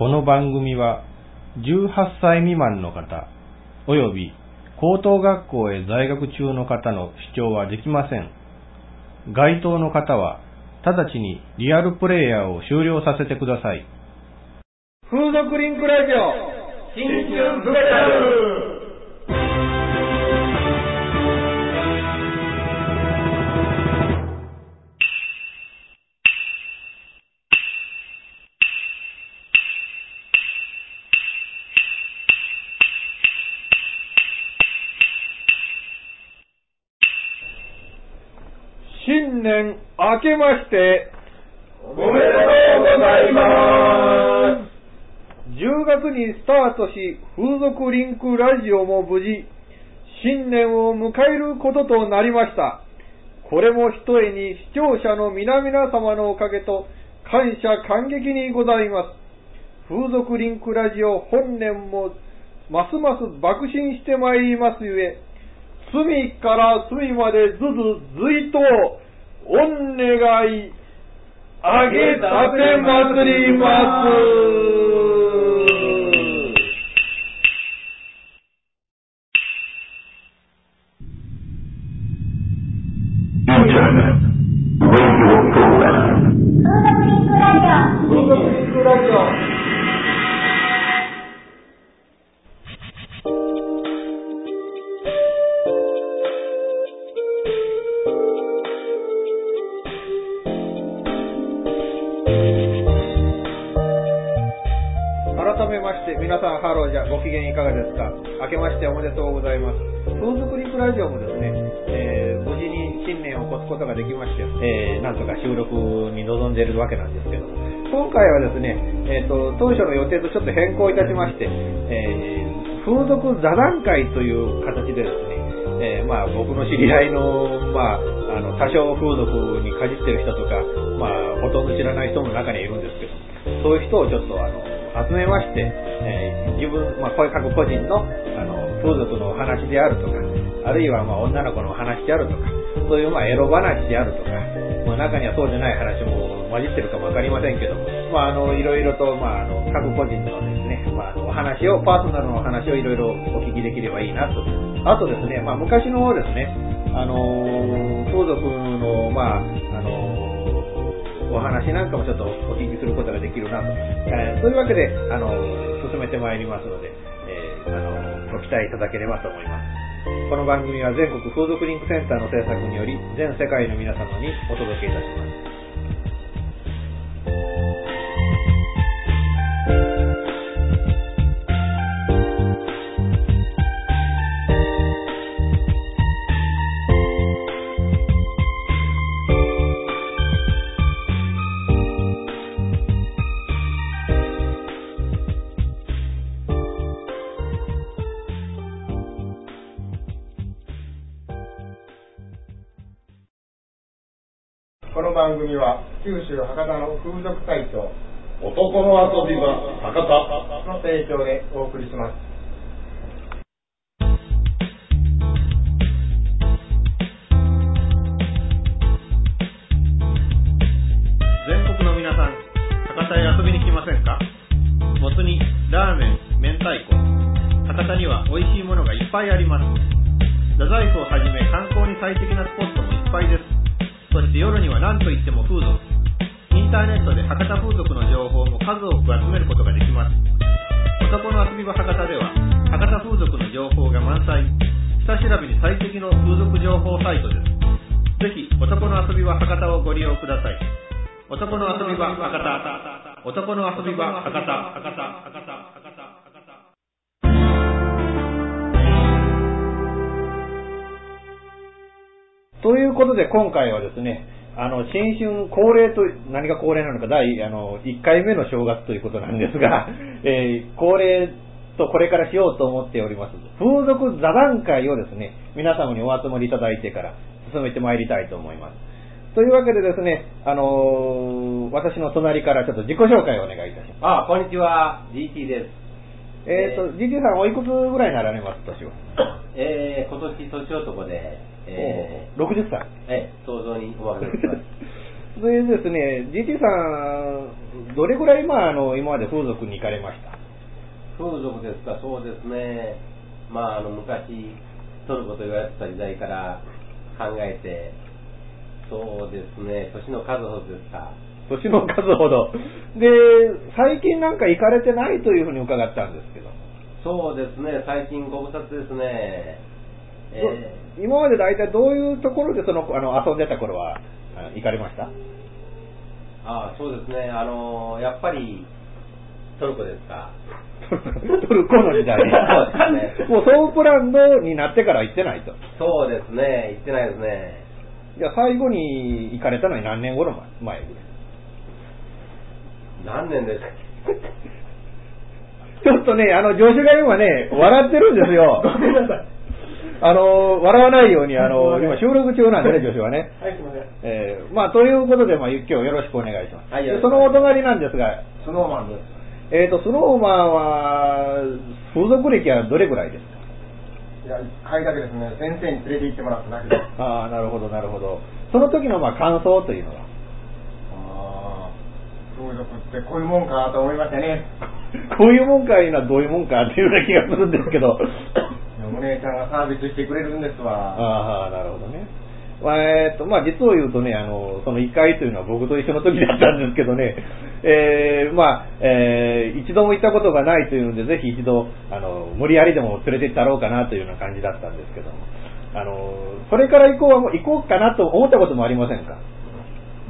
この番組は18歳未満の方、及び高等学校へ在学中の方の視聴はできません。該当の方は直ちにリアルプレイヤーを終了させてください。風俗リンクラジオ新春スペシャルけましておめでとうございます。10月にスタートし、風俗リンクラジオも無事、新年を迎えることとなりました。これもひとえに視聴者の皆々様のおかげと感謝感激にございます。風俗リンクラジオ本年もますます爆心してまいりますゆえ、隅から隅までずずずいとお願いあげたてまつります。当初の予定とちょっと変更いたしまして、えー風俗座談会という形でですね、えーまあ僕の知り合いの、まあ、あの、多少風俗にかじってる人とか、まあ、ほとんど知らない人も中にいるんですけど、そういう人をちょっとあの、集めまして、えー自分、まあ、こういう各個人の、あの、風俗のお話であるとか、あるいはまあ女の子のお話であるとか、そういうまあエロ話であるとか、まあ、中にはそうじゃない話も混じってるかもわかりませんけども、まあ、あの、いろいろと、まあ、あの、各個人のですね、まあ、お話を、パーソナルのお話をいろいろお聞きできればいいなと。あとですね、まあ、昔のですね、あのー風俗の、まあ、あのお話なんかもちょっとお聞きすることができるなと。えーそういうわけで、あの進めてまいりますので、えーあのご期待いただければと思います。この番組は全国風俗リンクセンターの制作により、全世界の皆様にお届けいたします。多新春恒例と、何が恒例なのか、第あの1回目の正月ということなんですが、えー恒例とこれからしようと思っております。風俗座談会をですね、皆様にお集まりいただいてから進めてまいりたいと思います。というわけでですね、あのー私の隣からちょっと自己紹介をお願いいたします。あ、こんにちは。GT です。えっ、と、GT さんおいくつぐらいになられます、年は？えー、今年年男で、えおー60歳。ー、えー、想像にお任せ。それでですね、GT さん、どれぐらい、まあ、あの今まで風俗に行かれました？風俗ですか、そうですね。まあ、あの、昔、トルコと言われてた時代から考えて、そうですね、年の数ほどですか？年の数ほど。で、最近なんか行かれてないというふうに伺ったんですけど。そうですね、最近ご無沙汰ですね。えー今まで大体どういうところでそのあの遊んでた頃は行かれました？ああ、そうですね、あのやっぱり、トルコですか？トルコの時代そうですね もうソープランドになってから行ってないと。そうですね、行ってないですね。いや、最後に行かれたのに何年頃前？ぐらい何年ですか ちょっとね、あの、助手が今ね、笑ってるんですよ。ごめんなさい。あの、笑わないように、あの、今収録中なんでね、助手はね。はい、すみません。えーまあ、ということで、まあ、今日よろしくお願いします。はいそのお隣なんですが、スノーマンです。えっ、と、スノーマンは、風俗歴はどれぐらいですか？いや、一回だけですね、先生に連れて行ってもらっただけです。ああ、なるほど、なるほど。その時の、まあ、感想というのは？ああ、風俗ってこういうもんかと思いましたね。こういうもんかいうのはどういうもんかっていうような気がするんですけど。お姉ちゃんがサービスしてくれるんですわ。ああ、なるほどね。まあ、えっと、まあ、実を言うとね、あの、その1回というのは僕と一緒の時だったんですけどね、えー、まあ、えー一度も行ったことがないというので、ぜひ一度、あの、無理やりでも連れて行ったろうかなというような感じだったんですけども、あの、それから行こうは、行こうかなと思ったこともありませんか？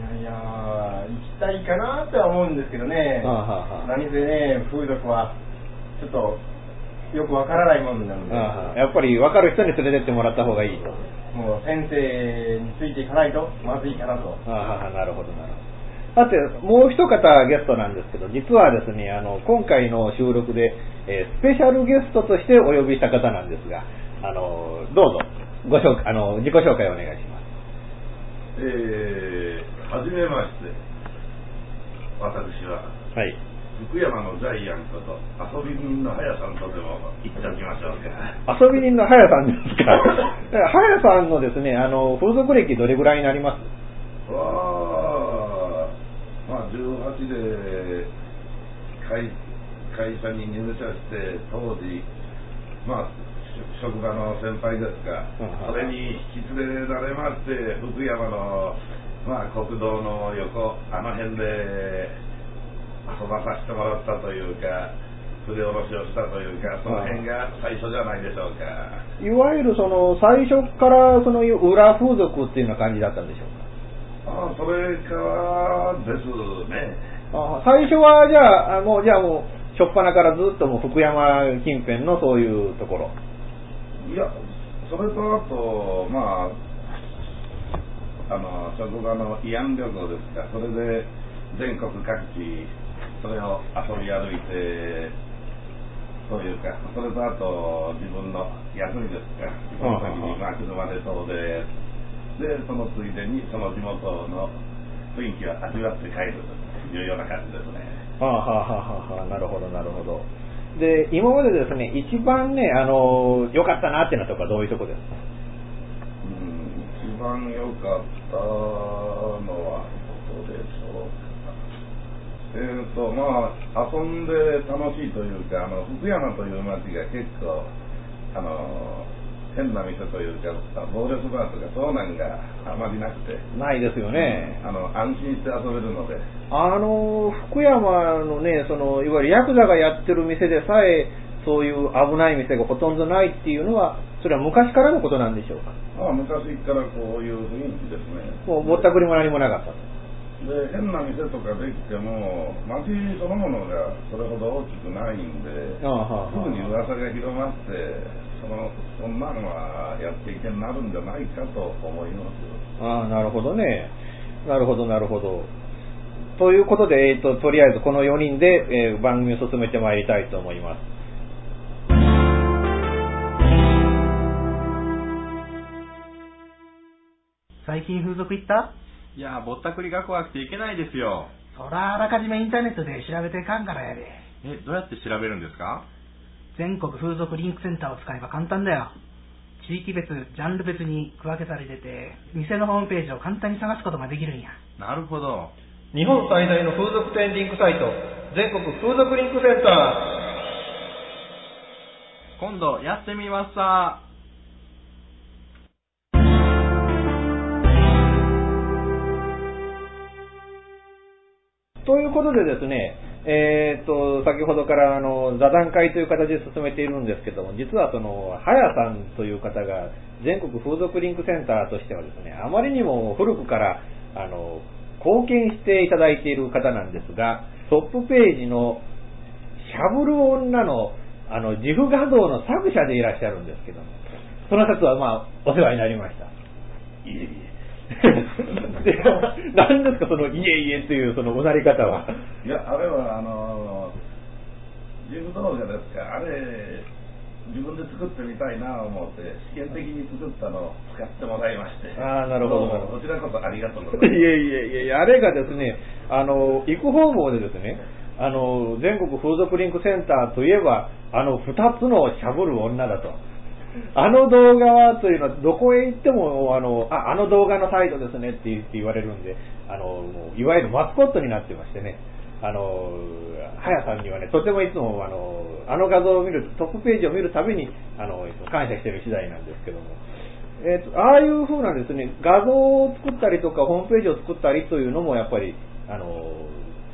いやいや行きたいかなとは思うんですけどね。あはあ何せね、風俗は、ちょっと、よくわからないもんなんで、ああやっぱり分かる人に連れてってもらった方がいいと。もう先生についていかないとまずいかなと。ああ、なるほど、なるほど。さて、もう一方ゲストなんですけど、実はですね、あの、今回の収録で、えースペシャルゲストとしてお呼びした方なんですが、あの、どうぞ、ご紹介、あの、自己紹介をお願いします。えー、はじめまして私ははい。福山のジャイアントと遊び人のハヤさんとでも言っておきましょうか遊び人のハヤさんですか？ハヤさんのですね、あの、風俗歴どれぐらいになります？わあまあ18で会会社に入社して当時まあし職場の先輩ですがうん。それに引き連れられまして福山のまあ国道の横あの辺で遊ばさせてもらったというか筆下ろしをしたというかその辺が最初じゃないでしょうか。いわゆるその、最初からその裏風俗っていうような感じだったんでしょうか？ああそれからですね。あ最初はじゃあ、あもうじゃあもう、初っ端からずっともう福山近辺のそういうところ。いや、それとあと、まあ、あの、職場の慰安旅行ですか、それで全国各地、それを遊び歩いて、そういうか、それとあと、自分の休みですか、その時に、まあ、車で遠出、で、そのついでに、その地元の雰囲気を味わって帰るというような感じですね。はあ、はあはあはあ、なるほど、なるほど。で、今までですね、一番ね、あの、良かったなっていうのとかどういうとこですか？うん一番良かったのは。えーとまあ、遊んで楽しいというか、あの福山という町が結構、あの変な店というか、暴力バーとか、そうなんがあまりなくて、ないですよね。あの安心して遊べるので、あの、福山のね、その、いわゆるヤクザがやってる店でさえ、そういう危ない店がほとんどないっていうのは、それは昔からのことなんでしょうか？まあ、昔からこういう雰囲気ですね。もうぼったくりも何もなかったと。で変な店とかできても、町そのものがそれほど大きくないんで、ああはあすぐに噂が広まって、そのそんなのはやっていけになるんじゃないかと思います。ああ、なるほどね。なるほど、なるほど。ということで、えっ、と、とりあえずこの4人で、えー番組を進めてまいりたいと思います。最近風俗行った？いやー、ぼったくりが怖くていけないですよ。そらあらかじめインターネットで調べてかんからやで。え、どうやって調べるんですか？全国風俗リンクセンターを使えば簡単だよ。地域別、ジャンル別に区分けされてて、店のホームページを簡単に探すことができるんや。なるほど。日本最大の風俗店リンクサイト、全国風俗リンクセンタ今度やってみますさ。ということでですね、えーっと、先ほどからあの座談会という形で進めているんですけども、実はその、はやさんという方が全国風俗リンクセンターとしてはですね、あまりにも古くから、あの、貢献していただいている方なんですが、トップページのしゃぶる女のあの自負画像の作者でいらっしゃるんですけども、その方はまあ、お世話になりました。いえいで何ですか、そのいえいえというそのおなり方は。え。いや、あれは、あの、自分動画ですか、あれ、自分で作ってみたいなと思って、試験的に作ったのを使ってもらいまして。あーなるほどこちらこそありがとうございます。いえいえいえあれがですね、あの、行く方々でですね、あの、全国風俗リンクセンターといえば、あの、二つのしゃぶる女だと。あの動画はというのは、どこへ行っても、あの、あ、あの動画のサイトですねって言って言われるんで、あの、いわゆるマスコットになってましてね、あの、はやさんにはね、とてもいつも、あの、あの画像を見る、トップページを見るたびに、あの、感謝している次第なんですけども、えーと、ああいう風なですね、画像を作ったりとか、ホームページを作ったりというのも、やっぱり、あの、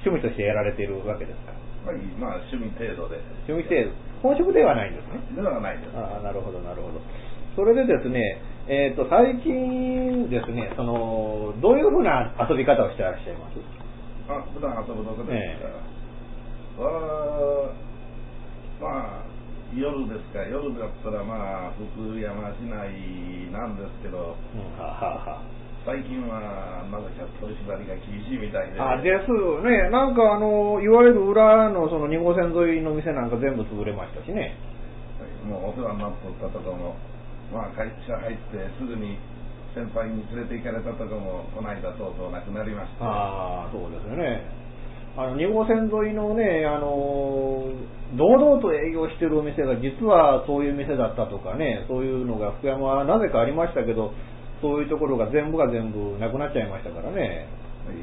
趣味としてやられているわけですか？はい、まあ、趣味程度で。趣味程度。本職ではないんですね。ではないです。ああ、なるほど、なるほど。それでですね、えっ、と、最近ですね、その、どういう風な遊び方をしてらっしゃいます？あ、普段遊ぶとこですか？えはまあ、夜ですか、夜だったらまあ、福山市内なんですけど、うん、はあはあは最近はなぜか取り締まりが厳しいみたいで。あ。あ、ですね、なんかあの、いわゆる裏のその2号線沿いの店なんか全部潰れましたしね。もうお世話になっとったとこも、まあ、会社入ってすぐに先輩に連れて行かれたとこも、この間とうとうなくなりまして。ああ、そうですよね。あの、2号線沿いのね、あの、堂々と営業してるお店が実はそういう店だったとかね、そういうのが福山はなぜかありましたけど、そういうところが全部が全部なくなっちゃいましたからね。はい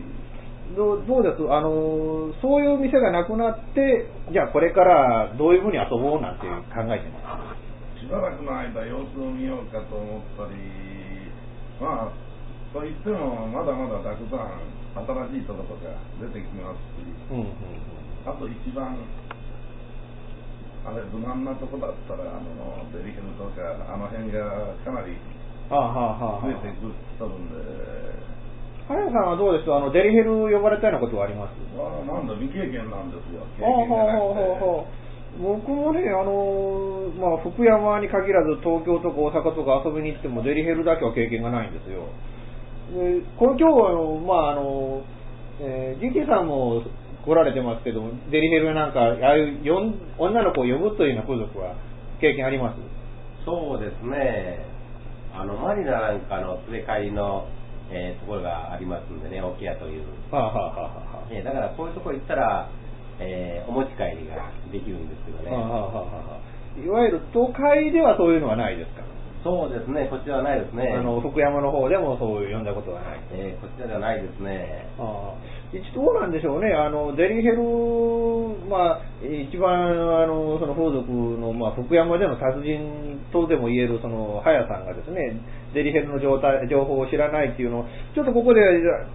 どうどうです？あの、そういう店がなくなって、じゃあこれからどういうふうに遊ぼうなんて考えてます？しばらくの間様子を見ようかと思ったりまあと言ってもまだまだたくさん新しいとことか出てきますしうんうんうん。あと一番あれ無難なとこだったらあのデリヘルとかあの辺がかなりはあ、はあはあは増えてくとるんで、あ、早さんはどうですあの、デリヘル呼ばれたようなことはあります？あなんだ未経験なんですよ経ああ、験がなくて。はあはあはあはあ僕もね、あのーまあ、福山に限らず東京とか大阪とか遊びに行ってもデリヘルだけは経験がないんですよ。でこれ今日はあの、まああの、えー、ジキさんも来られてますけど、デリヘルなんか、ああいうよん女の子を呼ぶというような風俗は経験あります？そうですね。あの、マニラなんかの連れ帰りの、えーところがありますんでね、沖屋という。はあ、はあはあはあえーだからそういうところ行ったら、えーお持ち帰りができるんですけどね。はあはあはあはあいわゆる都会ではそういうのはないですか？そうですね、こちらはないですね。あの福山の方でもそういう呼んだことはない。えーこちらではないですね。ああ一どうなんでしょうね、あのデリヘル、まあ、一番あのその風俗の、まあ、福山での達人とでも言えるその早さんがですね、デリヘルの状態情報を知らないっていうのを、ちょっとここで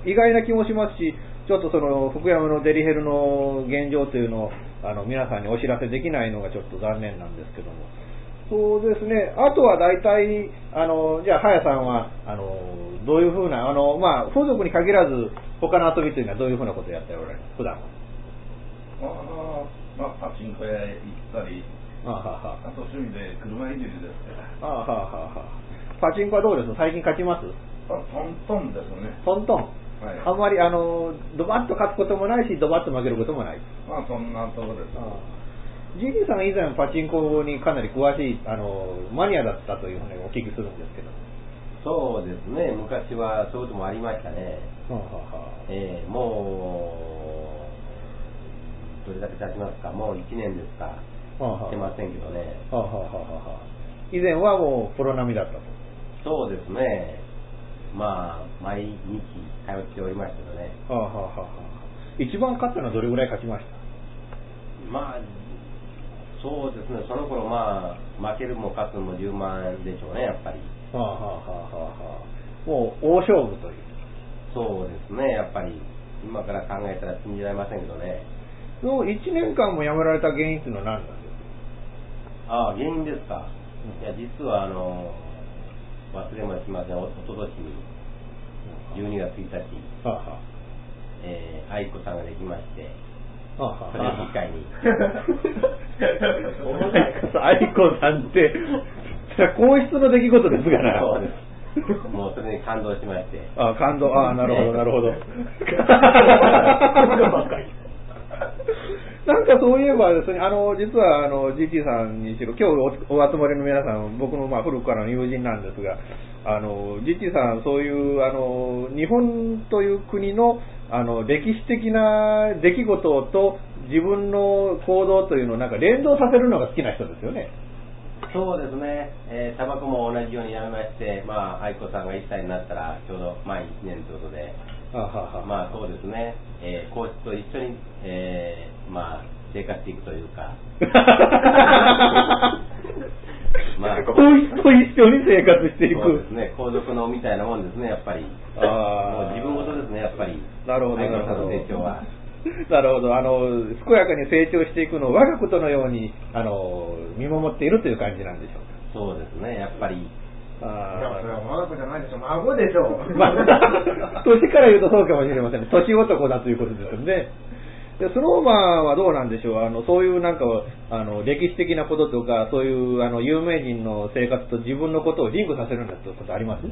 意外な気もしますし、ちょっとその福山のデリヘルの現状というのをあの皆さんにお知らせできないのがちょっと残念なんですけども。そうですね。あとは大体、あの、じゃあ、はやさんは、あの、どういうふうな、あの、まあ、風俗に限らず、他の遊びというのはどういうふうなことをやっておられます普段は。ああまあパチンコ屋へ行ったりあはは。あと趣味で車いじりですからあははは。パチンコはどうです？最近勝ちます？あトントンですね。トントン？はい。あんまり、あの、ドバッと勝つこともないし、ドバッと負けることもない。まあそんなとこです。あジギーさん以前パチンコにかなり詳しい、あの、マニアだったというふうにお聞きするんですけど。そうですね、昔はそういうこともありましたね。はははえーもう、どれだけ経ちますか、もう1年ですか、してませんけどね。はあはあはあはあ以前はもうプロ並みだったと。そうですね。まあ、毎日通っておりましたけどね。はあ、はあはあはあ、一番勝ったのはどれぐらい勝ちました？まあ、そうですね、その頃まあ、負けるも勝つも10万でしょうね、やっぱり。はあ、はあはあはあ、もう大勝負という。そうですね、やっぱり。今から考えたら信じられませんけどね。の1年間も辞められた原因っていうのは何なんですか？ああ、原因ですか。いや、実はあの、忘れもしません、おととしに、12月1日、はあはあえー、愛子さんができまして、それを機会に。愛子さんって、それは皇室の出来事ですから。そうです。もうそれに感動しまして。あ感動、あなるほど、なるほど。なんかそういえばですね、あの、実は、あの、GT さんにしろ、今日おお集まりの皆さん、僕のまあ古くからの友人なんですが、あの、GT さん、そういう、あの、日本という国の、あの、歴史的な出来事と自分の行動というのをなんか連動させるのが好きな人ですよね。そうですね、えー、タバコも同じようにやめまして、まあ、愛子さんが1歳になったら、ちょうど前1年ということで、まあそうですね、えー、皇室と一緒に、えー、まあ、生活していくというか、まあ皇室と一緒に生活していく。そうですね、皇族のみたいなもんですね、やっぱり。あーもう自分事ですね、やっぱり。なるほど、愛子さんのなるほど。成長は。なるほど。あの、健やかに成長していくのを我がことのように、あの、見守っているという感じなんでしょうそうですね、やっぱり。か。いや、それはあ我が子じゃないでしょ、孫でしょ。ーまあ、年から言うとそうかもしれません。年男だということですよね。でスノーマンはどうなんでしょう？あの、そういうなんか、あの、歴史的なこととか、そういう、あの、有名人の生活と自分のことをリンクさせるんだってことあります？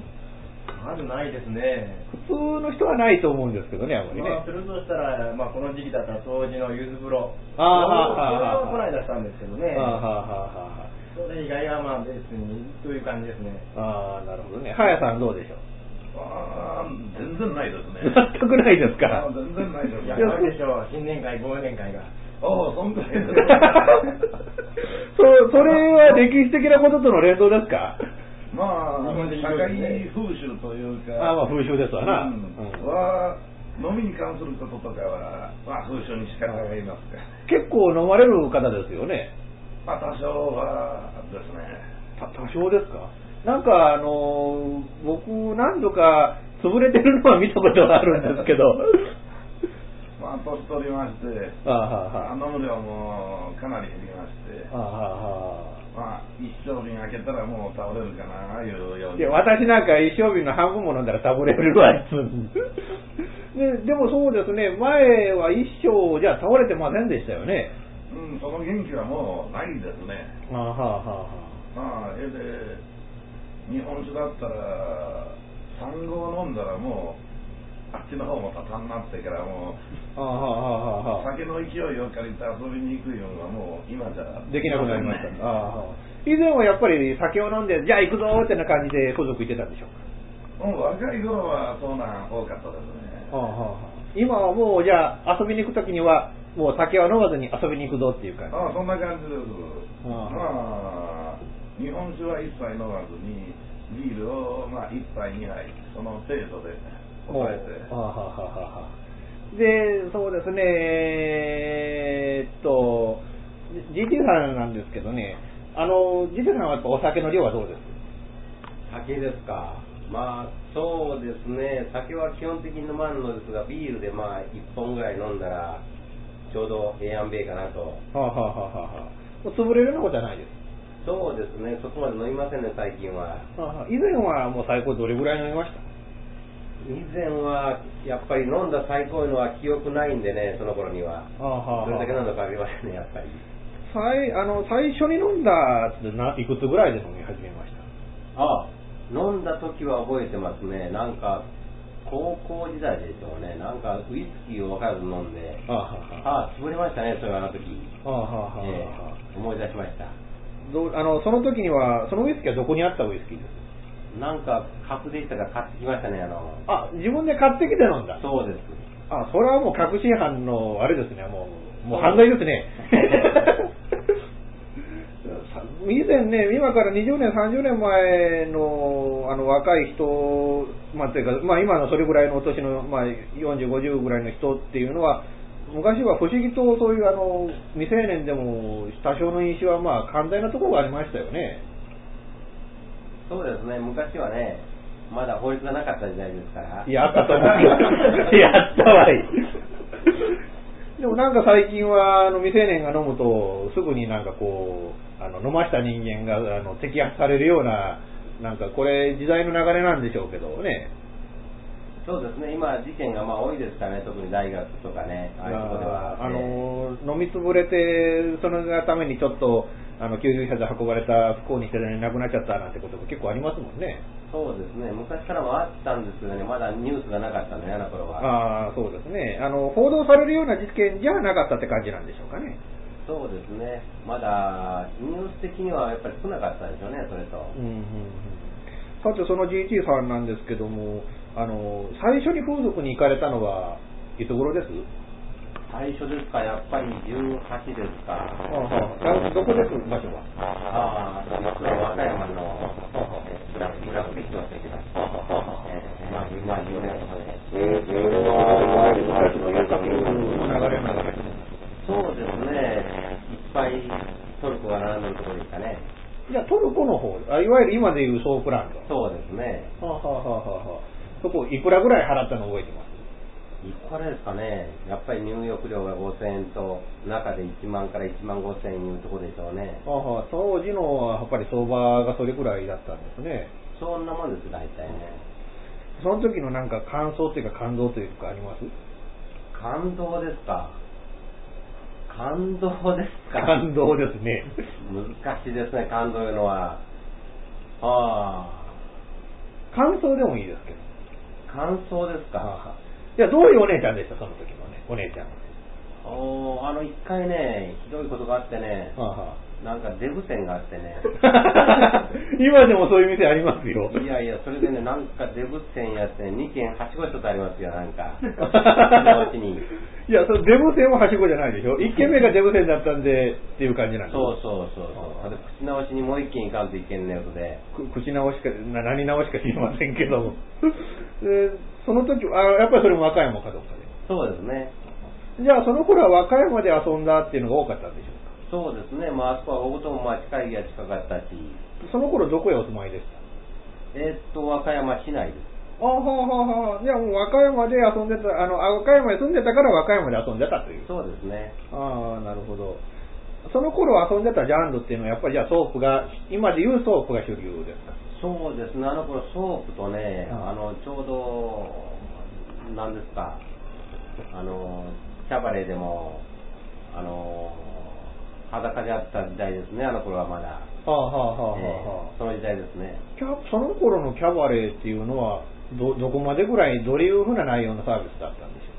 まずないですね。普通の人はないと思うんですけどね、あんまりねまあ、。するとしたら、まあ、この時期だったら、当時の柚子風呂。ああそれはこの間したんですけどね。はあ、はあはあはそれ以外はまあ別にという感じですね。あ、ああ、なるほどね。はやさんどうでしょう？全然ないですね。全くないですか？全然ないですね。いや、あるでしょう。新年会、忘年会が。ああ、そんぐらいです。そそれは歴史的なこととの連動ですか？まあ、社会風習というか、あまあ風習ですわなうんうんは飲みに関することとかは、まあ、風習に仕方がいますか？結構飲まれる方ですよね。まあ、多少はですね。た多少ですか？なんかあの僕何度か潰れてるのは見たことがあるんですけど。まあ、年取りまして、ああはあはあ飲む量もかなり減りまして、ああはあはあまあ、一升瓶開けたらもう倒れるかな、いうように。いや、私なんか一升瓶の半分も飲んだら倒れるわ、いつで でもそうですね、前は一升じゃ倒れてませんでしたよね。うん、その元気はもうないですね。ああはあはあはまあ、えで、日本酒だったら、産後飲んだらもう、あっちの方もたたんなってからもう、あ。酒の勢いを借りて遊びに行くようなもう今じゃできなくなりましたね。以前はやっぱり酒を飲んで、じゃあ行くぞーってな感じで家族行ってたんでしょうか？もう若い頃はそうなん多かったですね。はあはあはあ今はもうじゃあ遊びに行くときには、もう酒は飲まずに遊びに行くぞっていう感じ。ああそんな感じです。ああ、日本酒は一切飲まずに、ビールをまあ一杯二杯、その程度で抑えて。で、そうですね、えーっと、GT さんなんですけどね、あの、GT さんはやっぱお酒の量はどうです？酒ですか。まあ、そうですね。酒は基本的に飲まんのですが、ビールでまあ、1本ぐらい飲んだら、ちょうどええやんべえかなと。はあはあはあはあ潰れるようなことはないです。そうですね。そこまで飲みませんね、最近は。以前はもう最高どれぐらい飲みました？以前は、やっぱり飲んだ最高いのは記憶ないんでね、その頃には。どれだけ飲んだかありませんね、やっぱり。最あの最初に飲んだってないくつぐらいで飲み始めました？あ飲んだ時は覚えてますね。なんか、高校時代でしょうね。なんか、ウイスキーを分からず飲んで、ああ潰れましたね、それはあの時。思い出しました。どうあのその時にはそのウイスキーはどこにあったウイスキーです？なんか、格でしたから買ってきましたね、あの。あ自分で買ってきて飲んだ？そうです。あそれはもう確信犯のあれですねもうもう犯罪ですねさ 以前ね今から20年30年前のあの若い人まあ、というか、まあ、今のそれぐらいのお年の、まあ、40、50ぐらいの人っていうのは、昔は不思議とそういうあの未成年でも多少の飲酒はまあ寛大なところがありましたよね。そうですね、昔はね、まだ法律がなかった時代ですから。いや、あったと思う やったわい。でもなんか最近はあの未成年が飲むとすぐになんかこうあの飲ました人間があの摘発されるようななんかこれ時代の流れなんでしょうけどね。そうですね、今、事件がまあ多いですからね、特に大学とかね、ああいうところでは。あの飲みつぶれてそのがためにちょっとあの救急車で運ばれた不幸にして亡くなっちゃったなんてことが結構ありますもんね。そうですね、昔からもあったんですけどね、まだニュースがなかったね、あの頃は。ああそうですねあの報道されるような事件じゃなかったって感じなんでしょうかね。そうですね、まだニュース的にはやっぱり少なかったでしょうね、それと。うんうんうんさて、その GT さんなんですけども、あの最初に風俗に行かれたのはいつ頃です？最初ですか、やっぱり18ですか。はあはあどこです場所は？ああ、実は和歌山の、えー、ブラックブラックビッチの席だ。えー、まあ、今4年とかで。えー、それはいわゆる昔の遊郭の流れながらそうですね、いっぱいトルコが並んでるところでしたね。じゃあトルコの方あ、いわゆる今でいうソープランド。そうですね。はあ、はあはあはあ、そこいくらぐらい払ったの覚えてます？いくらですかね、やっぱり入浴料が5000円と、中で1万から1万5000円いうところでしょうね。はあはあ、当時のやっぱり相場がそれぐらいだったんですね。そんなもんです、大体ね。その時のなんか感想というか感動というかあります？感動ですか。感動ですか。感動ですね。難しいですね、感動いうのは。あ感想でもいいですけど。あ、感想ですか？はあはあいや、どういうお姉ちゃんでした、その時のね、お姉ちゃんは。おーあの、一回ね、ひどいことがあってね、はあはなんかデブ線があってね。あ 今でもそういう店ありますよ。いやいや、それでね、なんかデブ線やって、2軒はしご一つありますよ、なんか。のうちに。いや、そのデブ線ははしごじゃないでしょ。1軒目がデブ線だったんでっていう感じなんですそうそうそうそう。で口直しにもう一軒行かんといけんねえことで。く口直しか、な何直しか知りませんけども。でその時あ、やっぱりそれも和歌山かどうかそうですね。で。じゃあその頃は和歌山で遊んだっていうのが多かったんでしょそうですね。まあ、あそこは大友まあ近いが近かったし。その頃どこへお住まいでした？えーっと、和歌山市内です。あはあはあはあ。じゃあもう和歌山で遊んでた、あの、あ和歌山に住んでたから和歌山で遊んでたという。そうですね。ああ、なるほど。その頃遊んでたジャンルっていうのはやっぱりじゃあソープが、今でいうソープが主流ですか？そうですね。あの頃ソープとね、うんあの、ちょうど、なんですか、あの、キャバレーでも、あの、裸であった時代ですね、あの頃はまだ。はあはあはあはあはあ。えーその時代ですね。キャその頃のキャバレーっていうのはど、どこまでぐらい、どういうふうな内容のサービスだったんでしょ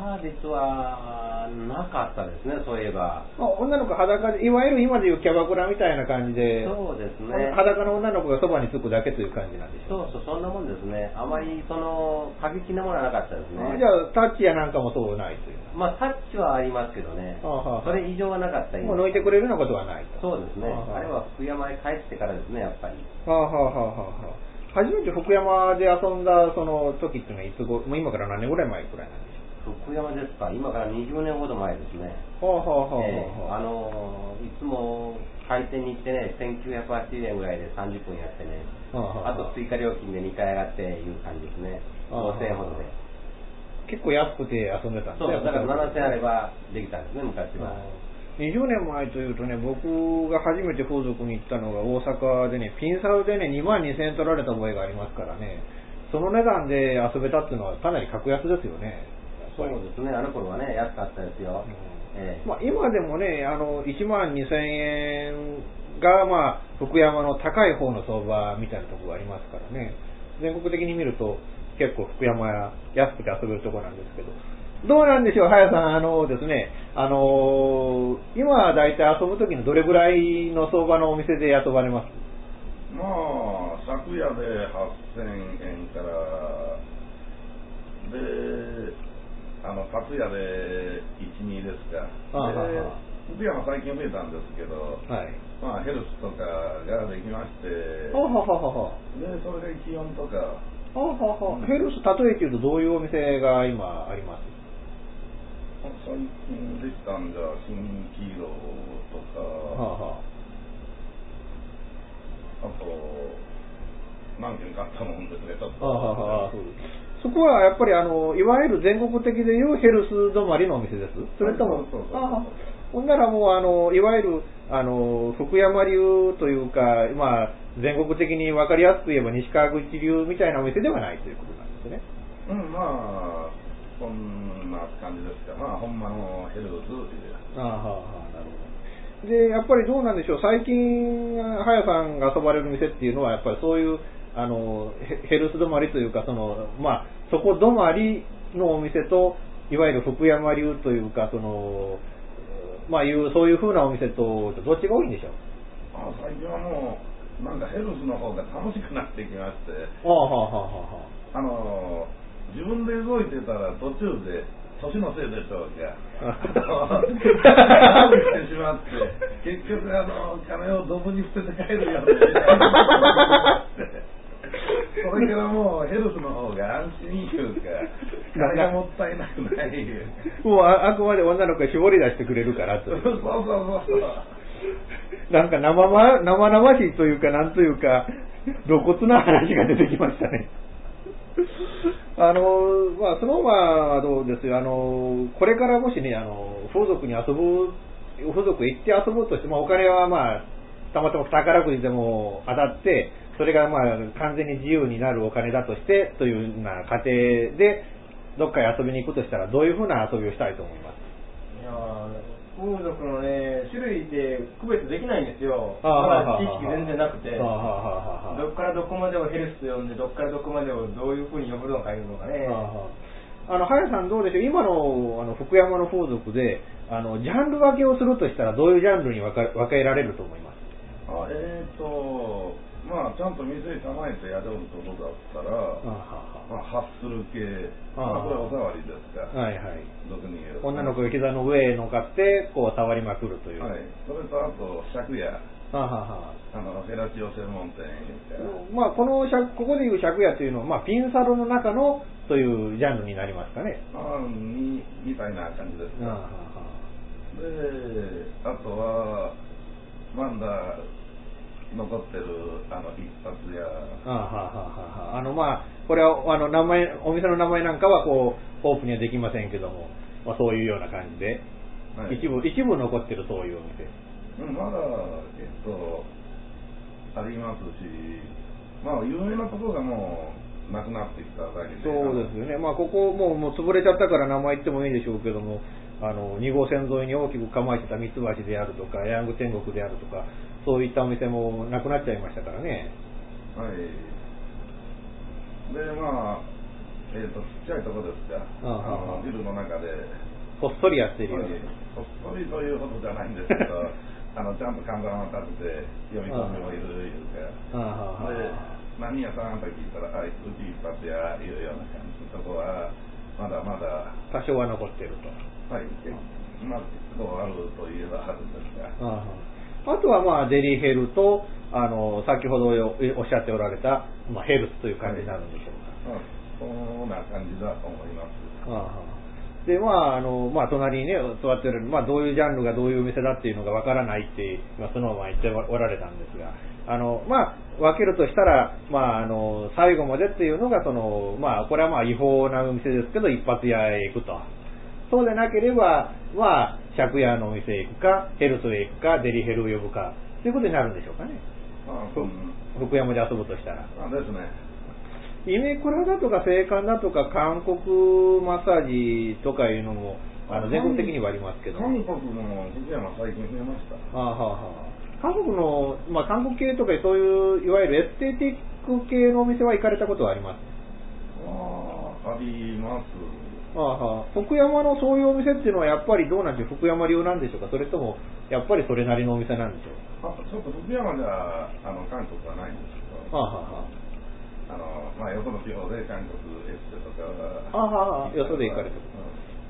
サービスはなかったですね、そういえば。女の子裸で、いわゆる今でいうキャバクラみたいな感じで、そうですね。裸の女の子がそばにつくだけという感じなんでしょそうそう、そんなもんですね。あまりその過激なものはなかったですね。じゃあ、タッチやなんかもそうないという。まあ、タッチはありますけどね。はあはあそれ以上はなかったもう抜いてくれるようなことはないと。そうですね。はあれは福山へ帰ってからですね、やっぱり。はあはあはあはあはあ初めて福山で遊んだその時っていうのはいつご、もう今から何年ぐらい前くらいなんでし福山ですか、今から20年ほど前ですね。ええあのーいつも開店に行ってね、1980円ぐらいで30分やってね、はあと追加料金で2回上がっていう感じですね。はあ5000円ほどで。結構安くて遊んでたんですそう、ね。だから7000円あればできたんですね、昔は。20年前というとね、僕が初めて風俗に行ったのが大阪でね、ピンサウでね、2万2000円取られた覚えがありますからね、その値段で遊べたっていうのはかなり格安ですよね。そうですね、あの頃はね、安かったですよ。ええ。まあ、今でもね、あの1万2000円が、まあ、福山の高い方の相場みたいなところがありますからね、全国的に見ると結構福山や安くて遊べるところなんですけど、どうなんでしょう、早さん、あのですね、あの今、大体遊ぶときのどれぐらいの相場のお店で遊ばれます？まあ、昨夜で8000円から、で、あの、達也で1、2ですか。ああで福山最近増えたんですけど、はい。まあヘルスとかができまして、ははははは。で、それで気温とか、はははヘルス、例えて言うとどういうお店が今あります？最近できたんじゃ、新黄色とか、はあはあと、何件かあったもんですね、ちょっと。あはあはあそうですそこはやっぱりあの、いわゆる全国的でいうヘルス止まりのお店ですそれとも、ほんならもうあの、いわゆるあの、福山流というか、まあ、全国的に分かりやすく言えば西川口流みたいなお店ではないということなんですね。うん、まあ、そんな感じですか。まあ、ほんまのヘルスっていう。ああはあなるほど。で、やっぱりどうなんでしょう、最近、はやさんが遊ばれる店っていうのは、やっぱりそういう、あの、ヘヘルス止まりというか、その、まあ、そこ止まりのお店と、いわゆる福山流というか、その、まあ、いう、そういう風なお店と、どっちが多いんでしょう？あ最近はもう、なんかヘルスの方が楽しくなってきまして、ああ、はあ、はあ、はあ。あの、自分で動いてたら途中で、年のせいでしょうか。あのしてしまって、結局、あの、金をドブに捨てて帰るようなそれからもうヘルスの方が安心いう か、金がもったいなくない。もうあ、あくまで女の子が絞り出してくれるからと。そうそうそうそう。なんか生ま、生々しいというか、なんというか、露骨な話が出てきましたね。あの、まあ、スノーマンはどうですよ、あの、これからもしね、あの、風俗に遊ぶ、風俗へ行って遊ぼうとして、まあ、お金はまあ、たまたま宝くじでも当たって、それがまあ、完全に自由になるお金だとして、というような過程で、どっかへ遊びに行くとしたら、どういうふうな遊びをしたいと思います？いやー風俗のね、種類で区別できないんですよ。ああまだ知識全然なくて。どっからどこまでをヘルスと呼んで、どっからどこまでをどういうふうに呼ぶのかいうのかね。あの、早さんどうでしょう？今のあの福山の風俗で、あの、ジャンル分けをするとしたらどういうジャンルに分か分けられると思います？あえーと、まあ、ちゃんと店構えてやるとこだったら、まあ、ハッスル系、ああまあ、これお触りですか、はいはい。俗に言うと女の子が膝の上へ乗っかって、こう触りまくるという。はい、それとあと、借家、はあはあは。ああのフェラチオ専門店まあ、この借、ここでいう借家というのは、まあ、ピンサロの中のというジャンルになりますかね。まあ、みみたいな感じですか。で、あとは、まだ残ってるあの一発屋、あはあはあはああの、まあ、これは、あの、名前、お店の名前なんかは、こう、オープンにはできませんけども、まあ、そういうような感じで、はい一部、一部残ってるそういうお店。うんまだ、えっと、ありますし、まあ、有名なところがもう、なくなってきただけで。そうですよね。まあ、ここもう、もう潰れちゃったから名前言ってもいいでしょうけども、あの、2号線沿いに大きく構えてた三橋であるとか、ヤング天国であるとか、そういったお店もなくなっちゃいましたからね。はい。で、まあ、えっ、と、ちっちゃいとこですか。ああのビルの中で、こっそりやってるような。こっそりというほどじゃないんですけど、あの、ちゃんと看板を立てて、読み込みもいるいうか。で、何屋さんと聞いたら、あ、うち一発やいうような感じのとこは、まだまだ、多少は残ってると。はい、まあ、結構あるといえばあるんですが。あああとはまあデリヘルと、あの、先ほどよおっしゃっておられた、まあ、ヘルスという感じになるんでしょうか。まあ、そんな感じだと思います。ああで、まあ、あの、まあ、隣にね、座ってる、まあ、どういうジャンルがどういうお店だっていうのがわからないって、まあ、そのまま言っておられたんですが、あの、まあ、分けるとしたら、まあ、あの、最後までっていうのが、その、まあ、これはまあ、違法なお店ですけど、一発屋へ行くと。そうでなければ、まあ、借家のお店へ行くか、ヘルスへ行くか、デリヘルを呼ぶか、ということになるんでしょうかね。まあ、ふうん、福山で遊ぶとしたら。まあですね。イメクラだとか青函だとか韓国マッサージとかいうのもあの全国的にはありますけど。韓国も福山最近増えました。ああはあはあ韓国の、まあ、韓国系とかそういういわゆるエステティック系のお店は行かれたことはあります？ああ、あります。ああはあ福山のそういうお店っていうのはやっぱりどうなんでしょう？福山流なんでしょうか？それともやっぱりそれなりのお店なんでしょう？あちょっと福山じゃ、あの、韓国はないんですけど、ああはあはあの、まあ、よその地方で韓国エステとかは。ああはあよそで行かれてる。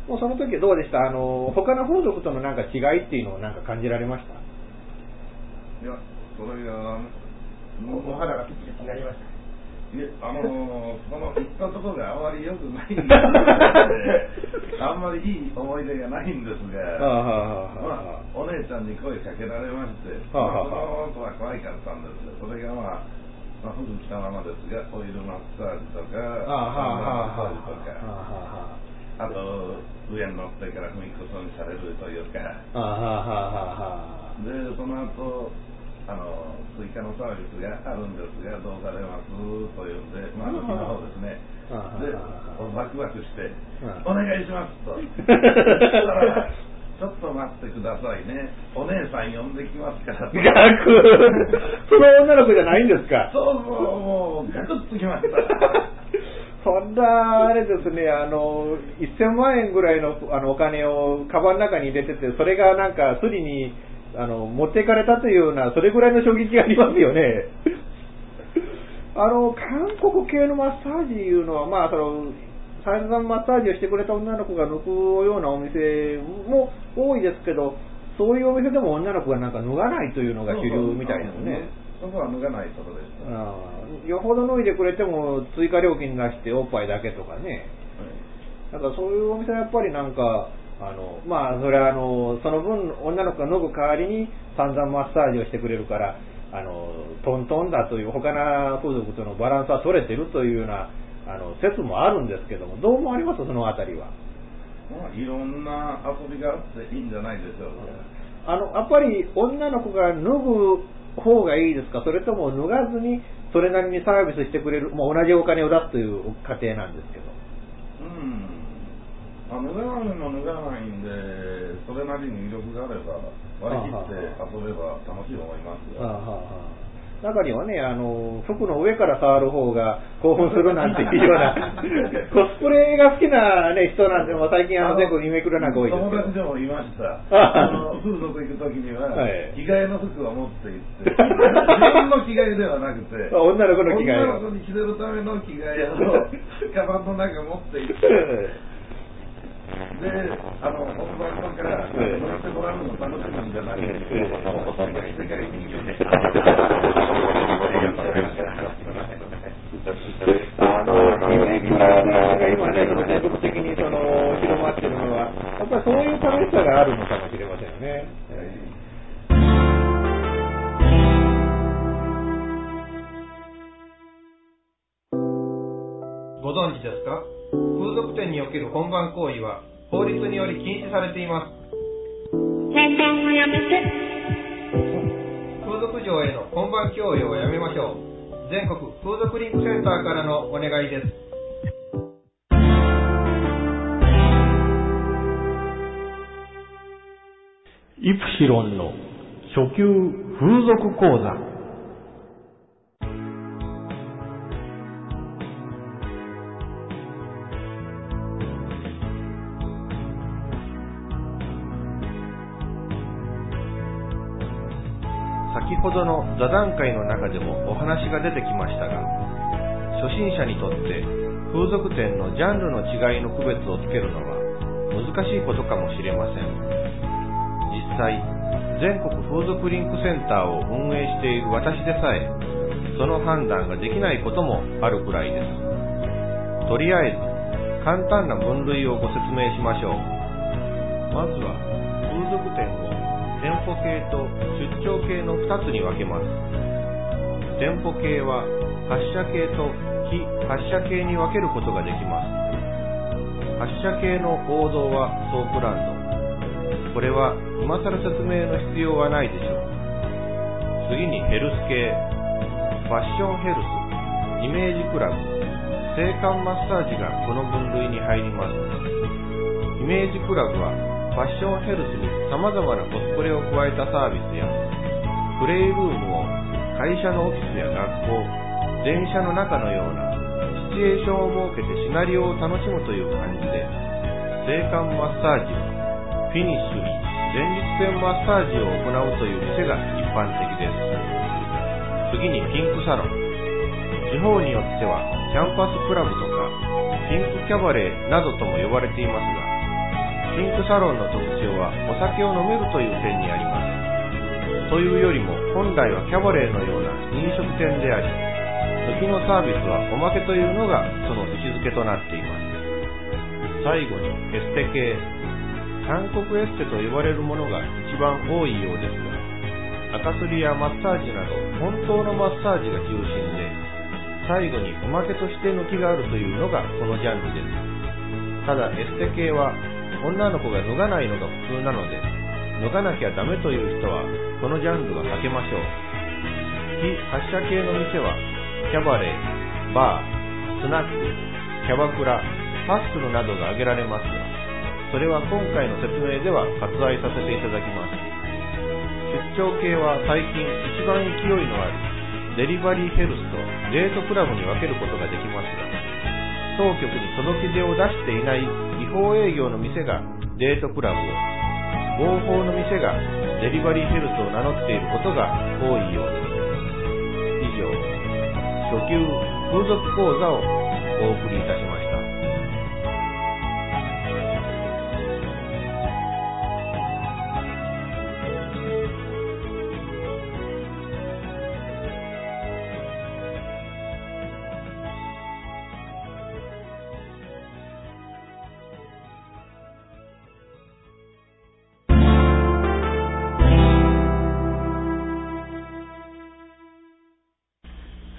うもうその時はどうでした？あの、他の風俗とのなんか違いっていうのをなんか感じられました？いや、それが、お肌がピチピチになりました。いえ、あのー、その行ったところがあまり良くないので、あんまりいい思い出がないんですが、まあ、お姉ちゃんに声かけられまして、まあ、その子は可愛かったんです。よ。それがまあ、まあ、服着たままですが、オイルマッサージとか、ああはあはあはマッサージとか、あはあはああと、上に乗ってから踏みくそにされるというか、あはあはあはあはあで、その後、あの、追加のサービスがあるんですが、どうされますというんで、まあ、私の方ですね。でああ、バクバクしてあ、お願いしますと。ちょっと待ってくださいね。お姉さん呼んできますから。逆その女の子じゃないんですかそうそう、もう、ガクッときました。そんな、あれですね、あの、1000万円ぐらいのあのお金をカバンの中に入れてて、それがなんかスリにあの持ってかれたというような、それぐらいの衝撃がありますよね。あの、韓国系のマッサージいうのは、まあ、その、散々マッサージをしてくれた女の子が抜くようなお店も多いですけど、そういうお店でも女の子がなんか脱がないというのが主流みたいですね。そこは脱がないころでした。あよほど脱いでくれても追加料金出しておっぱいだけとかね。なん。かそういうお店はやっぱりなん。か、あの、まあ、それはあの、その分女の子が脱ぐ代わりに散々マッサージをしてくれるから、あの、トントンだという他の風俗とのバランスは取れてるというような、あの、説もあるんですけども、どう思われます？そのあたりは。まあ、いろんな遊びがあっていいんじゃないでしょうか。あの、やっぱり女の子が脱ぐ方がいいですか？それとも脱がずにそれなりにサービスしてくれる、もう同じお金を出すという過程なんですけど。うん。まあ、脱がないの脱がないんで、それなりに魅力があれば、割り切って遊べば楽しいと思いますよ。はあはあはあ中にはね、あの、服の上から触る方が興奮するなんていうような、コスプレが好きな、ね、人なんて、も最近あの全国にめくるなんか多いですけど友達でもいました。あの風俗行くときには、はい着替えの服を持って行って、自分の着替えではなくて、女の子の着替え女の子に着せるための着替えを、カバンの中持って行って、で、あの、本番後から乗ってもらうの楽しみんじゃなくて、もう世界世界に行って、あの、が今の全国的にその広まってるのは、やっぱりそういう楽しさがあるのかもしれませんよね。ご存知ですか？風俗店における本番行為は法律により禁止されています。風俗嬢への本番をやめましょう。全国風俗リンクセンターからのお願いです。イプシロンの初級風俗講座ほどの座談会の中でもお話が出てきましたが初心者にとって風俗店のジャンルの違いの区別をつけるのは難しいことかもしれません。実際全国風俗リンクセンターを運営している私でさえその判断ができないこともあるくらいです。とりあえず簡単な分類をご説明しましょう。まずは風俗店を店舗系と出張系の2つに分けます。店舗系は発射系と非発射系に分けることができます。発射系の王道はソープランド。これは今更説明の必要はないでしょう。次にヘルス系。ファッションヘルス。イメージクラブ。性感マッサージがこの分類に入ります。イメージクラブはファッションヘルスに様々なコスプレを加えたサービスやプレイルームを会社のオフィスや学校電車の中のようなシチュエーションを設けてシナリオを楽しむという感じで性感マッサージはフィニッシュに前立腺マッサージを行うという店が一般的です。次にピンクサロン。地方によってはキャンパスクラブとかピンクキャバレーなどとも呼ばれていますがシンクサロンの特徴はお酒を飲めるという点にあります。というよりも本来はキャバレーのような飲食店であり、時のサービスはおまけというのがその位置づけとなっています。最後にエステ系。韓国エステと呼ばれるものが一番多いようですが、赤すりやマッサージなど本当のマッサージが中心で、最後におまけとして抜きがあるというのがこのジャンルです。ただエステ系は女の子が脱がないのが普通なので、脱がなきゃダメという人はこのジャンルは避けましょう。非発射系の店はキャバレー、バー、スナック、キャバクラ、ハッスルなどが挙げられますが、それは今回の説明では割愛させていただきます。出張系は最近一番勢いのあるデリバリーヘルスとデートクラブに分けることができますが、当局に届け出を出していない法営業の店がデートクラブを、合法の店がデリバリーヘルスを名乗っていることが多いようです。以上、初級風俗講座をお送りいたしました。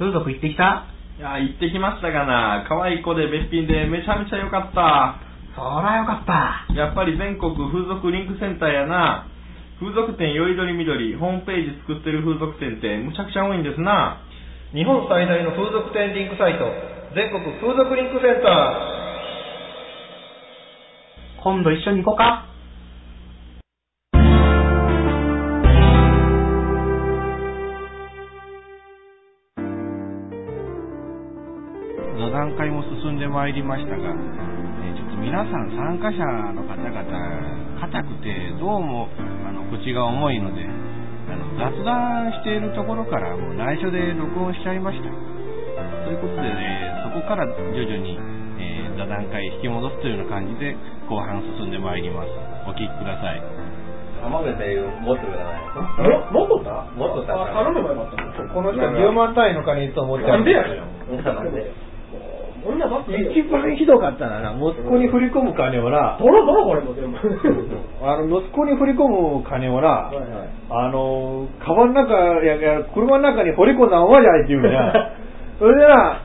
風俗行ってきた？いや、行ってきましたがな。可愛い子でべっぴんでめちゃめちゃ良かった。そらよかった。やっぱり全国風俗リンクセンターやな。風俗店よりどりみどり、ホームページ作ってる風俗店ってむちゃくちゃ多いんですな。日本最大の風俗店リンクサイト、全国風俗リンクセンタ今度一緒に行こうか。座談会も進んでまいりましたが、えーちょっと皆さん参加者の方々、硬くて、どうもあの口が重いので、あの雑談しているところからもう内緒で録音しちゃいました。ということで、ね、そこから徐々に、えー座談会引き戻すというような感じで後半進んでまいります。お聞きください。浜辺で持ってください。もっとったもっとったあ頼めばよかったー。この人10万単位の金いつも持ってなんでやねん。なんで女ばっかり一番ひどかったな、息子に振り込む金をな、ドロドロこれも全部。あの、息子に振り込む金をな、はいはいあの、カバンの中、いやいや、車の中に掘り込んだままじゃないって言うんや。それでな、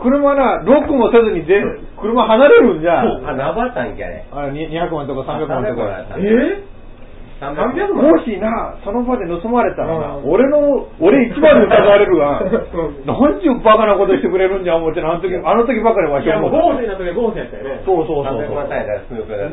車な、ロックもせずにで、車離れるんじゃ。あ、何番あったんけあれ。あれ、に200万とか300万とか。え300 300万もしな、その場で盗まれたらな、うん俺の、俺一番で疑われるわ。うんなんちゅうバカなことしてくれるんじゃ思ってな、あの時、あの時ばかりわいや、もう。合成な時は合成やったよね。そうそうそうそう。300万単位だから進めてくだよ。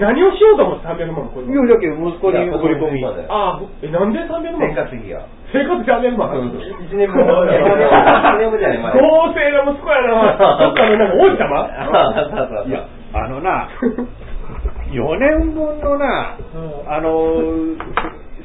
何をしようと思って300万もこれ。いや、だけど息子に振り込み。ああ、え、なんで300万？生活費が。生活300万1年分、1年分じゃない、まだ。合成な息子やな。どっかのなんか王子様？あ そうそうそういや、あのな、4年分のな、あの、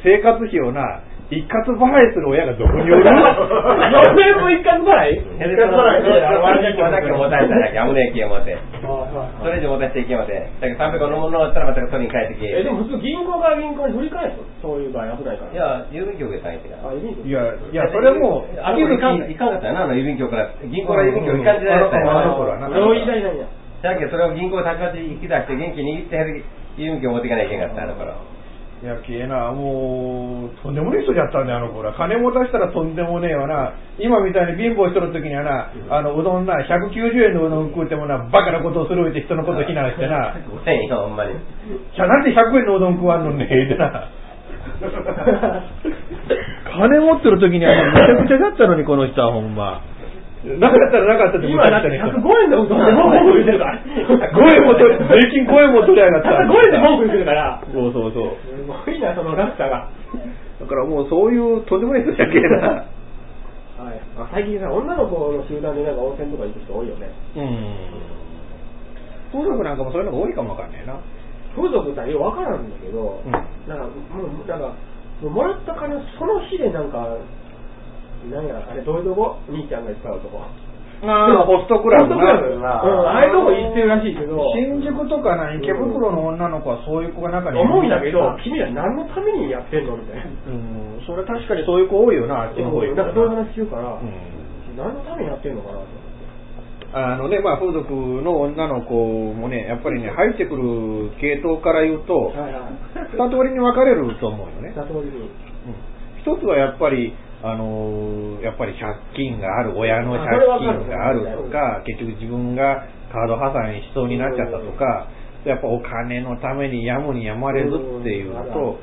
生活費をな、一括払いする親がどこにおる ?4 年分一括払い？一括払い。それだけだけ持たれたねえけ思って。あそれ以上持たせてい。けません。だけど300のものだったらまた取りに帰ってきえ、でも普通銀行から銀行に振り返るそうい。う場合危ない。から。い。や、郵便局で下げてから。あ、い。い。い。や、い。や、それも、あい。かん、い。かんかったよな、あの郵便局から、銀行から郵便局行かん時代だったよ。あの頃はなそれを言い。たい。なんや。だけどそれを銀行たちまち引き出して元気に握って郵便局持っていかないといけんかった、あの頃。いや、きえな、もう、とんでもねえ人じゃったんだよ、あの頃は。金持たしたらとんでもねえわな。今みたいに貧乏しとる時にはな、あの、うどんな、190円のうどん食うてもな、バカなことをするって人のこと非難してな、ごめんよ、ほんまに。いや、なんで100円のうどん食わんのねえってな。金持ってる時にはめちゃくちゃだったのに、この人はほんま。なかったらなかったって今だって105円で文句言ってるから。5円も取り、税金5円も取りやがったら。105円で文句言ってるから。そうそうそう。すごいな、その落差が。だからもうそういうとんでもない人じゃけえな。はい。あ最近さ、女の子の集団でなんか温泉とか行く人多いよね。うん。風俗なんかもそういうのが多いかもわかんねえな。風俗ってよくわからんだけど、うんなんか、もう、なんか、もらった金をその日でなんか、なんや、あれ、どういうとこ？兄ちゃんが使うとこ。あーホストクラブなホストクラブな。うん、ああいうとこ行ってるらしいけど。新宿とかな池袋の女の子はそういう子が中にいる思うんだけど、君ら何のためにやってんの？みたいな。うん、それ確かにそういう子多いよな、あっちの方行くとなんかそういう話聞くから、うん何のためにやってんのかなと。あのね、まあ、風俗の女の子もね、やっぱりね、入ってくる系統から言うと、はいはい。二通りに分かれると思うよね。二通りに。一つはやっぱり、あのーやっぱり借金がある、親の借金があるとか、結局自分がカード破産しそうになっちゃったとか、やっぱお金のためにやむにやまれずっていうのと、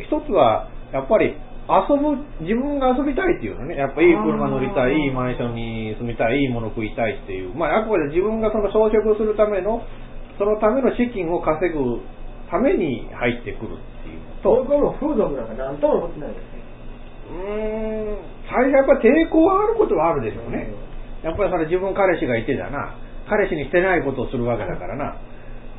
一つはやっぱり遊ぶ、自分が遊びたいっていうのね、やっぱいい車乗りたい、いいマンションに住みたい、いいもの食いたいっていう、まああくまで自分がその装飾するための、そのための資金を稼ぐために入ってくるっていうのと、僕はもう風俗なんか何とも思ってないです。ね。うーん、最初やっぱ抵抗はあることはあるでしょうね。やっぱりそれ自分彼氏がいてだな。彼氏にしてないことをするわけだからな。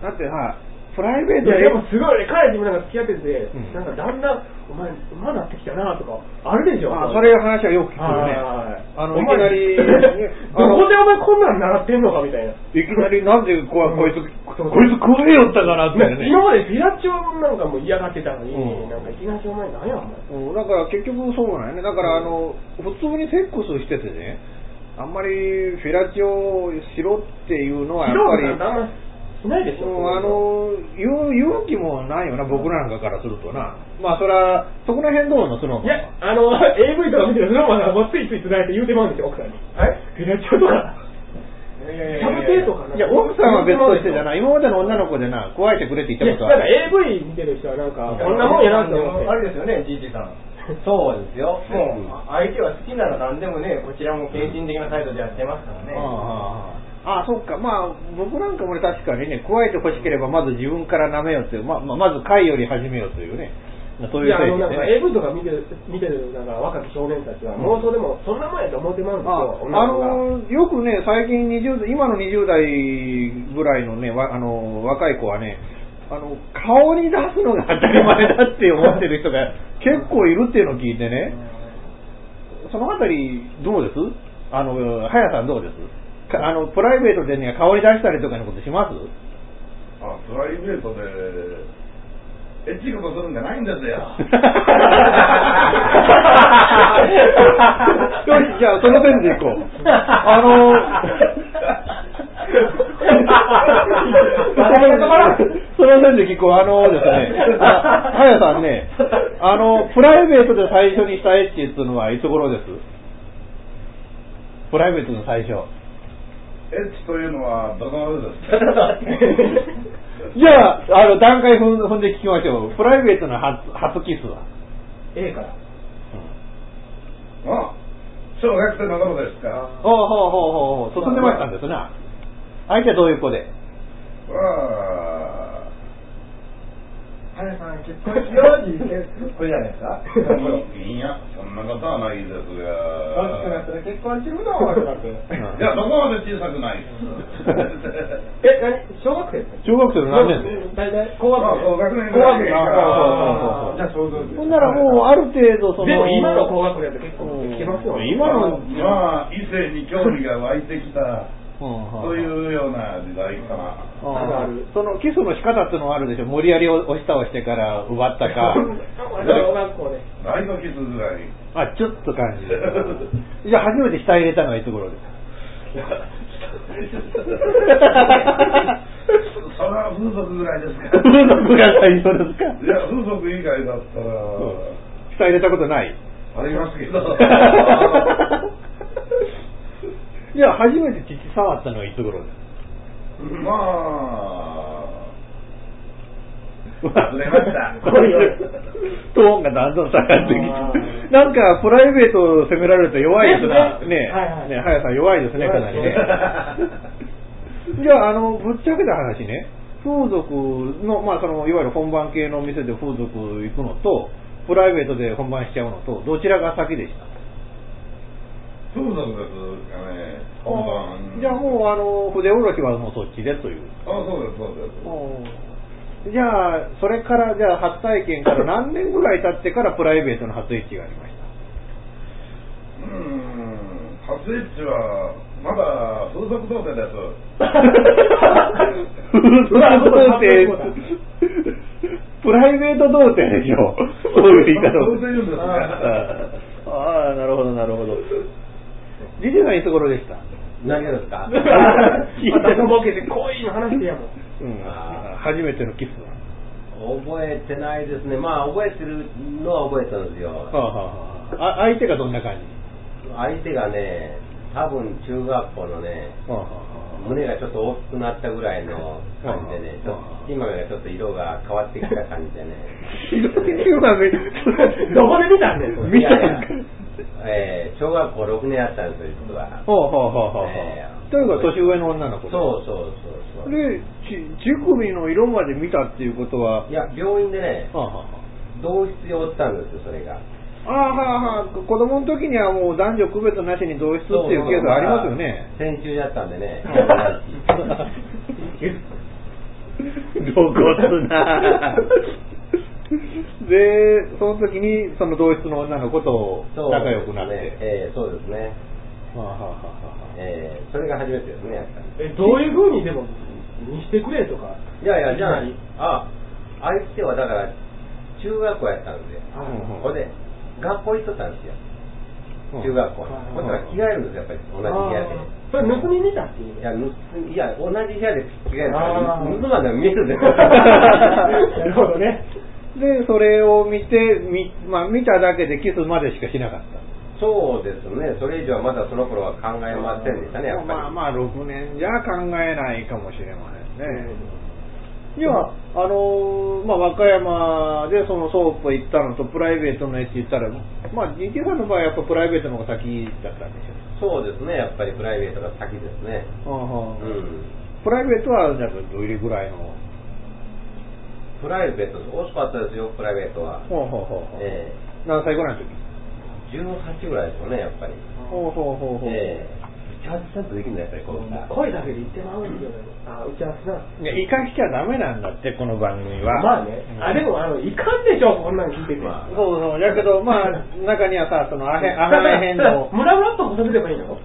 だってさ、プライベートいや、ででもすごいね、彼氏もなんか付き合ってて、うんなんかだんだん、お前、馬なってきたなとか、あるでしょ。あそれ話はよく聞くよね。はいあの、いきなり、どこでお前こんなん習ってんのかみたいな。いきなりなんでこうこいつ、こいつ食えよったかなってね。今までフィラチオなんかも嫌がってたのに、うんなんかいきなりお前何やお前。うん、だから結局そうなんよね。だからあの、普通にセックスしててね、あんまりフィラチオしろっていうのはやっぱり、しないでしょ。うんあの言う勇気もないよな、僕なんかからするとな。まあ、それは、そこら辺どうの、その。いや、あの、AV とか見てると、そのままもうついついつられて言うてまうんですよ、奥さんに。はい？フィラチオとか。サブテとかなんかいや、奥さんは別としてじゃない。今までの女の子でな、加えてくれって言いや、なんかったことある。AV 見てる人はなんか、こんなもんやなって思って。あれですよね、GT さん。そうですよ。もう、相手は好きなら何でもね、こちらも献身的な態度でやってますからね。ああああ、そっか。まあ、僕なんかもね、確かにね、加えて欲しければ、まず自分から舐めようっていう、まあ、まず貝より始めようというね。そういういや、あの、なんか精神でね。AV とか見てる、見てる、なんか若き少年たちは、妄想でも、そんなもんやと思ってまうんですあよ、あ女のよくね、最近20代、今の20代ぐらいのね、わあの若い子はね、あの顔に出すのが当たり前だって思ってる人が結構いるっていうのを聞いてね、そのあたり、どうです？あの、はやさんどうです？かあの、プライベートでね、顔に出したりとかのことします？あプライベートでエッチいことするんじゃないんですよ よし、じゃあ、その線でいこう。あの その線で聞こう。あのですね、あはやさんね、あの、プライベートで最初にしたエッチっていうのはいつ頃です？プライベートの最初。エッチというのはどこまでですか？じゃあ、あの、段階踏ん踏んで聞きましょう。プライベートの初初キスは A から。あ小学生の頃ですか？ほうほうほうほうほう、進んでましたんですな。相手はどういう子で？ははやさん、結婚しようこれじゃないですか？いやそんなことはないです大きくながったら結婚するのとかって。いやどこまで小さくない え、何？小学生学生の何年？生大体、高学年。あ高学年高学年。ああじゃあ想像です。ほんならもう、ある程度、その。でも今の高学年って結構できてますよね。今の、まあ異性に興味が湧いてきたうん。というような時代かな。あーそのキスの仕方っていうのはあるでしょ。無理やり押し倒してから奪ったか。小学校で。ライトキスぐらいあちょっと感じる。じゃあ初めて下入れたのはいつ頃ですそれは風俗ぐらいですか。風俗が最初ですか？いや風俗以外だったら。下入れたことない？ありますけど じゃあ初めて父触ったのはいつ頃ですまあ。忘れました。トーンがだんだん下がってきて、なんかプライベートを責められると弱いですな、ね。はいはい。ね、はやさん弱いですね、かなりね。じゃあ、あの、ぶっちゃけた話ね、風俗の、まあ、その、いわゆる本番系の店で風俗行くのと、プライベートで本番しちゃうのと、どちらが先でした？風俗ですかねじゃあもう、あの、筆下ろしはもうそっちでという。あそうですそうですじゃあ、それから、じゃあ、初体験から何年ぐらい経ってからプライベートの初エッチがありました？うーん初エッチは、まだ風俗童貞です。風俗童貞、プライベート童貞でしょ？そういう言い方を。ああ、なるほど、なるほど。ジジさんいつ頃でした？何がですか？私のボケでこういうの話やもん。うん初めてのキスは。覚えてないですね。まあ、覚えてるのは覚えてるんですよ。はあはあはあ、あ相手がどんな感じ？相手がね、多分中学校のね、はあは胸がちょっと大きくなったぐらいの感じでね、ちょっと今がちょっと色が変わってきた感じでね。今め どこで見たんねん、見たんえー小学校6年やったんですよ、実は。ほうほうほうほうええというか年上の女の子そうそうそうそう。でち乳首の色まで見たっていうことは？いや、病院でね、はあは同室におったんですよ、それが。あはあああはあ子供の時にはもう男女区別なしに同室っていうケースありますよね先週やったんでね。露骨なでその時にその同室の女の子と仲良くなって、ねええそうですね。はあはあはあはあええそれが初めてですね、やっぱり。え、どういう風にでも、見してくれとか？いやいや、じゃあい？き、あ、相手はだから、中学校やったんでほんで、学校行っとったんですよ。うん中学校に。うんほんだら着替えるんですよ、やっぱり。同じ部屋で。あーそれ盗み見たっていう？いや、ぬいや、同じ部屋で着替えるかあーら、盗まんでも見えるんですよ。なるほどね。でそれを見てみ、まあ、見ただけでキスまでしかしなかったそうですね。それ以上はまだその頃は考えませんでしたね、やっぱり。まあまあ6年じゃ考えないかもしれませんね、いや、あのーまあ、和歌山でそのソープ行ったのとプライベートのエッチ行ったら、まあ、GT さんの場合はやっぱプライベートの方が先だったんでしそうですね、やっぱりプライベートが先ですね。ょう、はあはあうん。プライベートはじゃあどれぐらいのプライベート、遅かったですよ、プライベートは。ほうほうほうほうえ何歳ぐらいの時？え18ぐらいですよね、やっぱり。ほうほうほうほう、ええ打ち合わせちゃんとできるんだ、やっぱり、こう。声だけで言ってまうんですよね。あ、打ち合わせな。いや、生かしちゃダメなんだって、この番組は。まあね。あ、でも、あの、いかんでしょ、こんなん聞いてて。まあそうそう。だけど、まあ、中にはさ、その、アヘ、アヘ編の、ムラムラっとさせればいいの？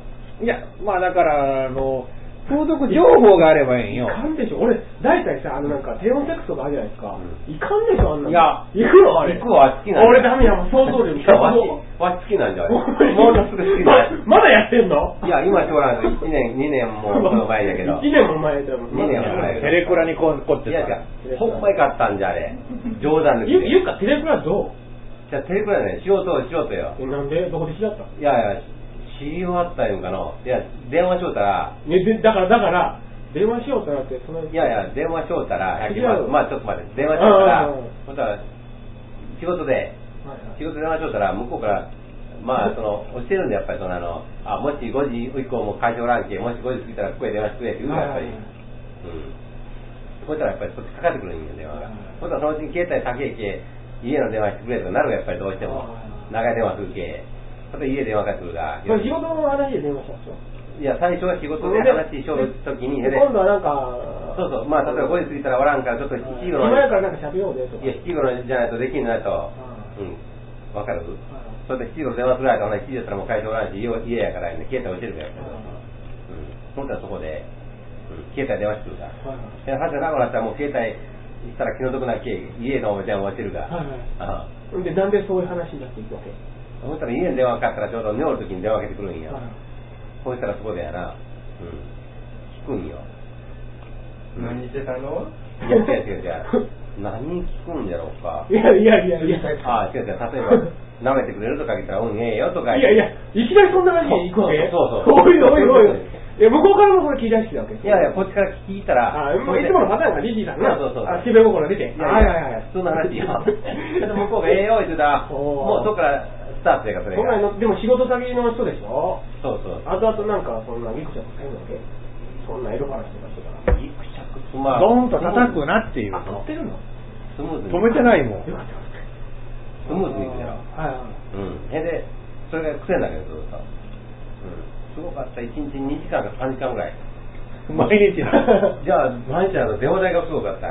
いや、まあだから、あの、風俗情報があればいいんよ。いかんでしょ俺、大体さ、あのなんか、低温セックスとかあるじゃないですか。ういかんでしょ、あんなの。いや行くのあれ。行くわ、好きなんだ俺ダメや、もう想像力。いや、わし、わし好きなんじゃない？ものすごい好きまなんまだやってんの？いや、今しょうがない1年、2年もその前だけど。1年も前だよ。二年も前テレクラにこ凝っていやいやさ。、ほんまに買ったんじゃ、あれ。冗談ですゆ、ゆうか、テレクラどう？じゃあ、テレクラね、仕事をしようとよ。え、なんで？どこで知り合った？いやいや、知り終わったんかの。いや、電話しようたら、ね、で、だから、だから、電話しようとなって、その、いやいや、電話しようたら、違うまあ、まあ、ちょっと待って、電話しようたらうんうんうん、ほんたら、仕事で、仕事電話しようたら、向こうから、まあ、その、教えるんで、やっぱり、その、あの、あ、もし5時以降も会場ランケ、もし5時過ぎたら、ここへ電話してくれって言うのやっぱり。うん。そしたら、やっぱり、そっちかかってくるんよ、電話が。ほんたら、そのうちに携帯先へけ、家の電話してくれとかなるやっぱりどうしても。長い電話するけ。ほんで、家電話かかってくるが。それ仕事の話で電話したんでしょいや、最初は仕事で話しよるときに、で今度はなんか、そうそう、まあ、例えば5時過ぎたらおらんから、ちょっと7時頃暇やからなんか喋ろうねとか。いや、7時頃じゃないとできんのやと。うん。わかる？それで7時頃電話するやと、7時だったらもう会社おらんし、家家やからね、携帯教えるから。うん。ほんとはそこで、うん、携帯電話してくるから。はいはいで、はずなくなったらもう携帯したら気の毒なけ、家の電話教えるから。はいはいで、なんでそういう話になっていくわけ？そしたら家に電話かかったらちょうど寝おるときに電話かけてくるんや。はいそしたらそこでやな、うん。聞くんよ。うん何してたの？いや、違う違う違う。何聞くんやろうか。いやいやいやいや。ああ、違う違う。例えば、舐めてくれるとか言ったら、うん、ええよとか。いやいや、いきなりそんな話に行くわけそうそうそうおいおいおい。いや、向こうからもそれ聞いたしだわけ。いやいや、こっちから聞いたら、あ、いつものパターンがリリーさんな。そうそうそうあ、しべ心出て。はいいはいはい。や普通の話よ。ちょっと向こうがええよ言ってたもうそこからスタートやから、それの、でも仕事先の人でしょ？そうそう。後々なんか、そんなギクシャクせんわけ？そんな色話とかしてたら。ギクシャクスまあ、ドーンと叩くなっていうってるの？スムーズに。止めてないもん。よかったよかスムーズにいくやろ。った。はいはい。うん。へで、それが癖になるよ、ずっと。うん。すごかった。1日2時間か3時間ぐらい。毎日な。じゃあ、毎日あの、電話代がすごかった。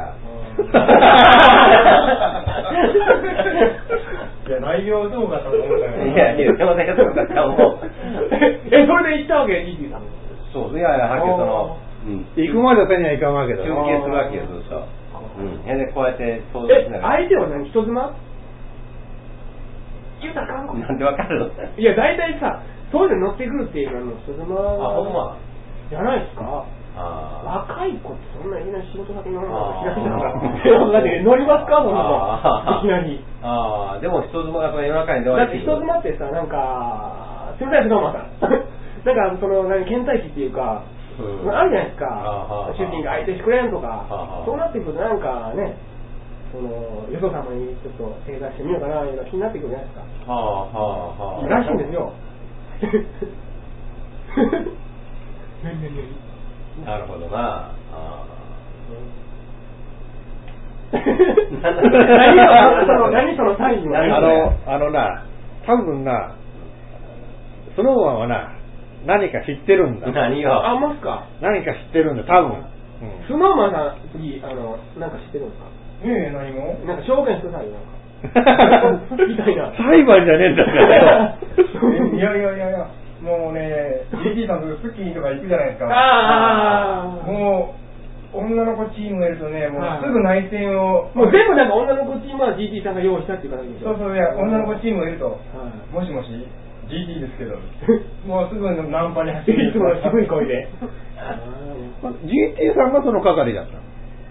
いや、内容どうかと思ったよ。いやいや、電話代がすごかった。もう、え、それで行ったわけ、GT さん。そう、いやいや、はっきりその、うん。行くまで手にはいかんわけだ中よ。継するわけよ、ずっと。うん。へで、こうやって想像しえな、がら。相手は何？人妻？言うたらあかん？こなんでわかるの？いや、大体さ、そういうの乗ってくるっていうのは人妻あ、ほんま。じゃないですか。あ若い子ってそんないきなり仕事先乗るの開きだから。乗りますかそんなあの。いきなり。あ。ああ、でも人妻がその夜中に電だって人妻ってさ、なんか、すみません、どうもさ ん。なんか、その、何、倦怠期っていうか、うんあるじゃないですか。主人が相手してくれんとかそうなってくるとなんかね、その、よそ様にちょっと正座してみようかな、いう気になってくるじゃないですか。はあ、はあ、はあ。らしいんですよ。何何何なるほどな。あ 何がその何そのサインはあの、あのな、多分な、スノーマンはな、何か知ってるんだ。何あ、がますか？何か知ってるんだ、多分。スノーマンさん、次、あの、なんか知ってるんですか？ねえ、何もなんか証言してなんか。みたいな。裁判じゃねえんだから。えいやいやいやいや、もうね、GT さんとかスキーとか行くじゃないですか。ああ。もう、女の子チームがいるとね、もはい。うすぐ内戦を、もう全部なんか女の子チームは GT さんが用意したっていう形でしょそうそう、いや、女の子チームがいると、はい。もしもし、GT ですけど、もうすぐナンパに走る。いつもの低い声で。GT さんがその係だった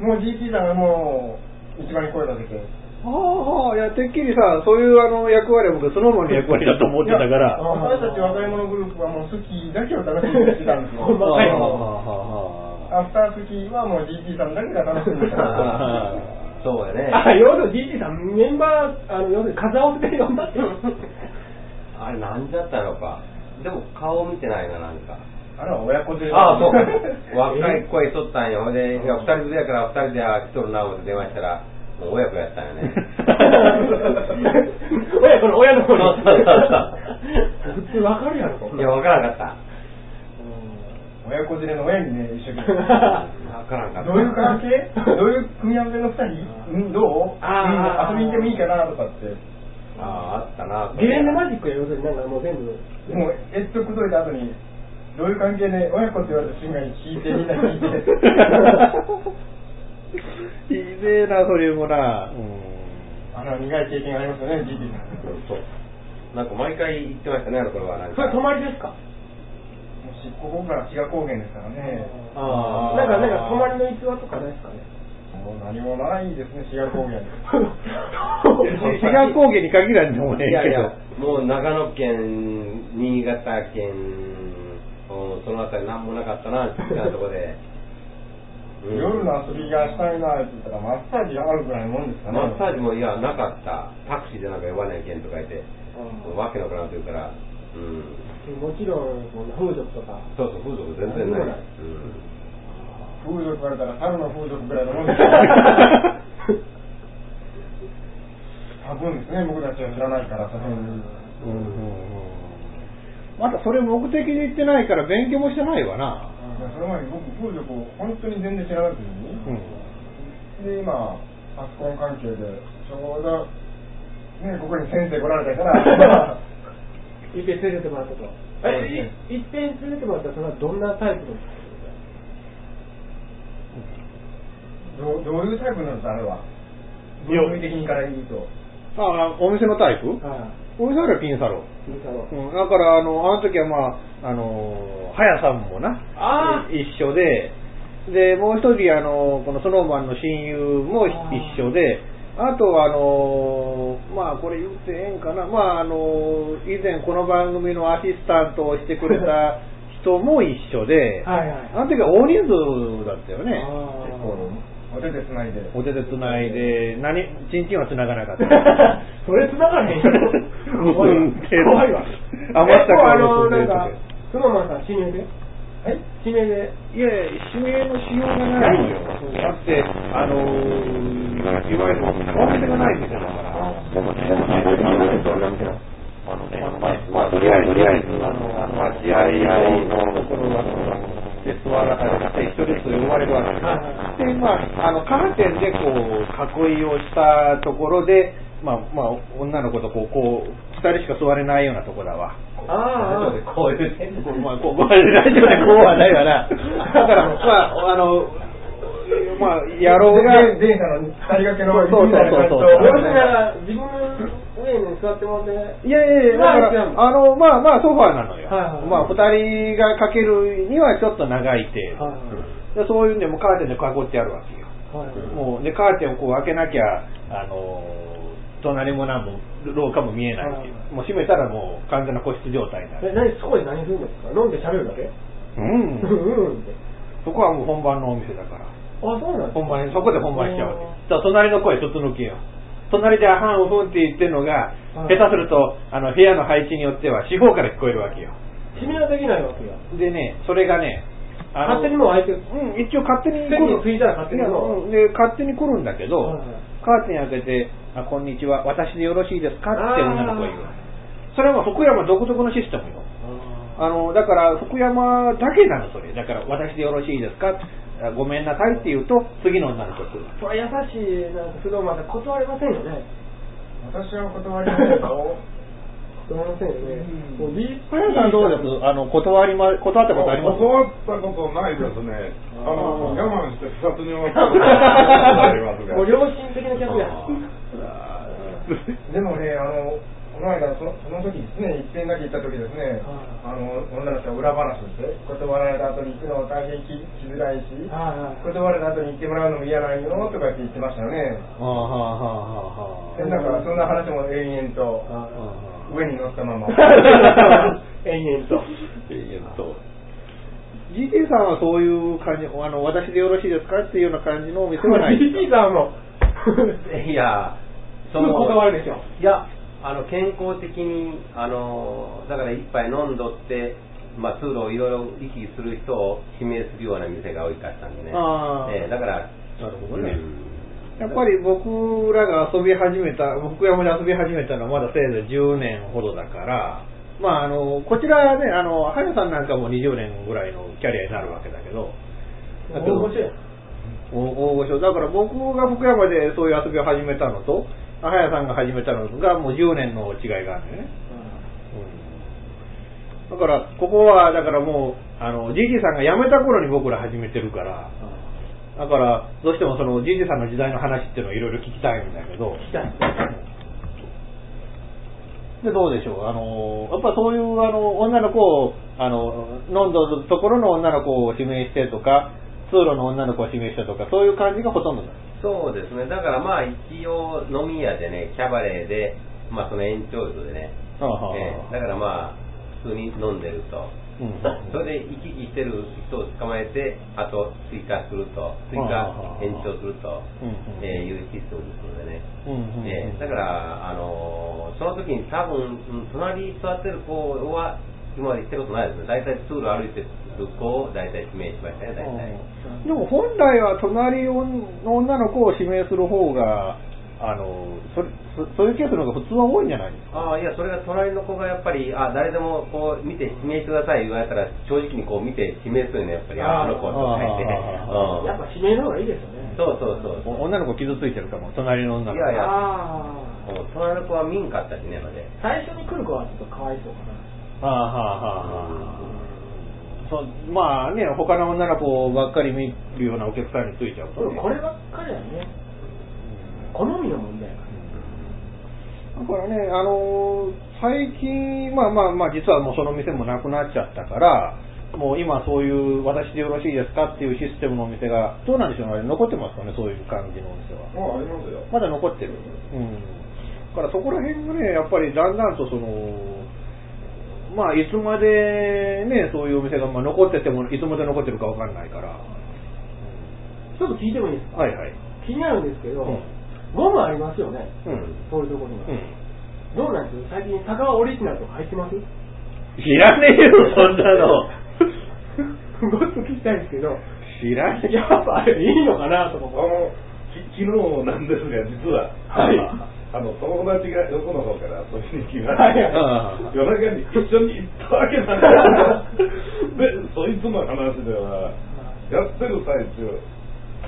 の？もう GT さんがもう、一番に声かけて、はあはあ、いや、てっきりさ、そういうあの役割は僕、スノーマンの役割だと思ってたから。私たち若い者グループはもうスキーだけを楽しみにしてたんですよ。はあはあはアフタースキーはもう GT さんだけが楽しみにしてた。そうやね。あ、要するに GT さん、メンバー、あの、要するに数合わせで呼んだって。あれ、なんだったのか。でも、顔見てないな、なんか。あれは親子で。ああ、そう。若い声とったんよ。で、いや、二人連れやから二人であ来とるな、思って電話したら、もう親子やったんよね。親子の親の方に。そうそうそう普通わかるやろ、いや、わからなかった。親子連れの親にね、一生懸命。わからんかった。どういう関係？どういう組み合わせの二人？うん、どう？あ遊びに行ってもいいかなとかって。ああ、あったな。ゲレンデマジックや、要するになんかもう全部。もう、えっとくどいた後に、どういう関係で親子って言われた瞬間に聞いて、みんな聞いて。いいぜえな、それもな。うんあの、苦い経験がありますよね、GT さん。そう。なんか毎回言ってましたね、あの頃は。なんか。それ泊まりですか？もし、ここから志賀高原ですからね。ああ。なんか、なんか泊まりの逸話とかないですかね？もう何もないですね、志賀高原。志賀高原に限らんでもねえけいやいやど。、もう長野県、新潟県、うんそのあたりなんもなかったな、って言ったとこで。うん夜の遊びがしたいなって言ったら、マッサージがあるぐらいのもんですかね。マッサージもいや、なかった。タクシーでなんか呼ばないけんとか言って、わけのわからんと言うから、うん。もちろん、風俗とか。そうそう、風俗全然ない。ないうん風俗言われたら、猿の風俗ぐらいのもんですよ。多分ですね、僕たちは知らないから、その辺に。うんうんうんまだそれ目的に行ってないから勉強もしてないわな。いやその前に僕、風俗を本当に全然知らなくてうん。で、今、パソコン関係で、ちょうど、ね、ここに先生来られたから、いっぺん連れてもらったと。え、いいっぺん連れてもらったら、それはどんなタイプのどうどういうタイプなんですか、あれは。いや分類的にから言うと。あお店のタイプ？はお店はピンサロ。い。いいだろううん、だから、あの、あの時はまあ、あの、はやさんもな、あ一緒で、で、もう一人、あの、このスノーマンの親友も一緒で、あとは、あの、まあ、これ言ってええんかな、まあ、あの、以前この番組のアシスタントをしてくれた 人も一緒で、はいはい。あの時は大人数だったよね。あ結構、お手でつないで。お手でつないで、何、チンチンは繋がなかった。ー それ繋がれへんよ。怖いわ。怖いわ。余った結構あの、顔のなんか、スノーマンさん、指名で？はい指名で？いやいや、指名のしようがないよ。だって、あのー、いわゆる、お店がない店だから。でもね、でもね、どんな店あのね、まあ、まあ、とりあえず、とりあえず、あの、あの、待合のところは、あの、で、座らされて、一人ずつ呼ばれるわけです。で、まあ、あの、カーテンでこう、囲いをしたところで、まあまあ、女の子とこう、こう、二人しか座れないようなとこだわ。ああ、こういう点こうまあ、こう、こうラジオでこうはないわな。だから、まあ、あの、まあ、野郎が、デデンさんの二人掛けのそうそうみたいな感じとそうそう要するにだから自分の上に座ってもらって、いやいやいや、だから、あの、まあまあ、ソファーなのよ。はいはいまあ、二人がかけるにはちょっと長い程度。はいでそういうんでもカーテンで囲ってあるわけよ。はいもう、で、カーテンをこう開けなきゃ、あの、隣も何も、廊下も見えないし、はいもう閉めたらもう完全な個室状態になえ、る。何、そこで何するんですか？飲んで喋るだけ？うん。うん。そこはもう本番のお店だから。あ、そうなん本番に、そこで本番しちゃうわけ。じゃあ隣の声とつ抜きよ。隣であはんうふんって言ってるのが、はい下手すると、あの、部屋の配置によっては四方から聞こえるわけよ。締めはできないわけよ。でね、それがね、勝手にもう相手、うん、一応勝手に来る。ついたら勝手にううんで、勝手に来るんだけど、カーテン開けて、あ、こんにちは、私でよろしいですか？って女の子が言う。それは福山独特のシステムよ。あの、だから福山だけなの、それ。だから、私でよろしいですか？あごめんなさいって言うと、次の。それ優しい、なんか、不動まで断れませんよね。私は断りますよ。断れませんよね。もう、リ早さんどうですあの、断りま、断ったことあります？教わったことないですね。あの、我慢して不殺に終わったことありますが。もう良心的な客や。でもね、あの、この間そ、その時ですね、一遍だけ行った時ですね、あの、女の人が裏話をして、断られた後に行くのは大変ききづらいし、断られた後に行ってもらうのも嫌なんよとかって言ってましたよね。はあはあはあはあでなんか、そんな話も延々と、上に乗ったまま。延々と。えっと、GT さんはそういう感じ、あの、私でよろしいですかっていうような感じのお店はないですか？GT さんも、いや、すぐ断るでしょ。いや、あの健康的に、あのだから一杯飲んどって、まあ、通路をいろいろ行き来する人を指名するような店が多いかったんでね、ええだから、なるほどねうんやっぱり僕らが遊び始めた、福山で遊び始めたのはまだせいぜい10年ほどだから、まああの、こちらはね、あの、はやさんなんかも20年ぐらいのキャリアになるわけだけど、大御所や。大大御所。だから僕が福山でそういう遊びを始めたのと、はやさんが始めたのがもう10年の違いがあるんだよね。だから、ここは、だからもう、あの、ジジさんが辞めた頃に僕ら始めてるから、だから、どうしてもその、ジジさんの時代の話っていうのをいろいろ聞きたいんだけど、聞きたい。で、どうでしょう、あの、やっぱそういう、あの、女の子を、あの、飲んだところの女の子を指名してとか、通路の女の子を指名してとか、そういう感じがほとんどだ。そうですね、だからまあ、一応、飲み屋でね、キャバレーで、まあ、その延長図でね、はあはあ。はあええ。だからまあ、普通に飲んでると。うん。それで行き来してる人を捕まえて、あと追加すると、追はあ加はあはあ。延長すると、うんうん。えーいうシステムですのでね。うんうんうん。えーだから、あのーその時に多分、うん隣に座ってる子は、今まで行ったことないですね。大体通路歩いてる子を大体指名しましたね、大体。でも本来は隣の女の子を指名する方が、あのそれそそういうケースの方が普通は多いんじゃないですか？ああ、いや、それが隣の子がやっぱり、あ誰でもこう見て指名してください言われたら、正直にこう見て指名するよね、やっぱり、ああの子とか言って。うんやっぱ指名の方がいいですよね。そうそうそうそう。お女の子傷ついてるかも、隣の女の子。いやいや隣の子は民家あったしね、まで。最初に来る子はちょっとかわいそうかな。はあはあはあはあそうまあね、他の女の子ばっかり見るようなお客さんについちゃうと、ね。こればっかりはね、好みの問題やから。だからね、あのー最近、まあまあまあ、実はもうその店もなくなっちゃったから、もう今そういう、私でよろしいですかっていうシステムのお店が、どうなんでしょうね、あれ残ってますかね、そういう感じのお店は。もうありますよ。まだ残ってる。うん。だからそこら辺がね、やっぱりだんだんとその、まあいつまでね、そういうお店がまあ残ってても、いつまで残ってるかわかんないから。ちょっと聞いてもいいですか？はいはい。気になるんですけど、うんゴムありますよね。うん。そういうところには。うん。どうなんです？最近、佐川オリジナルとか入ってます？知らねえよ、そんなの。ごっつ聞きたいんですけど、知らねえ。やっぱあれいいのかなとかあ思う。の、き昨日なんですが、実は、はいあの、友達が横の方から遊びに来まはいして、はい。夜中に一緒に行ったわけなんですで、そいつの話では、やってる最中、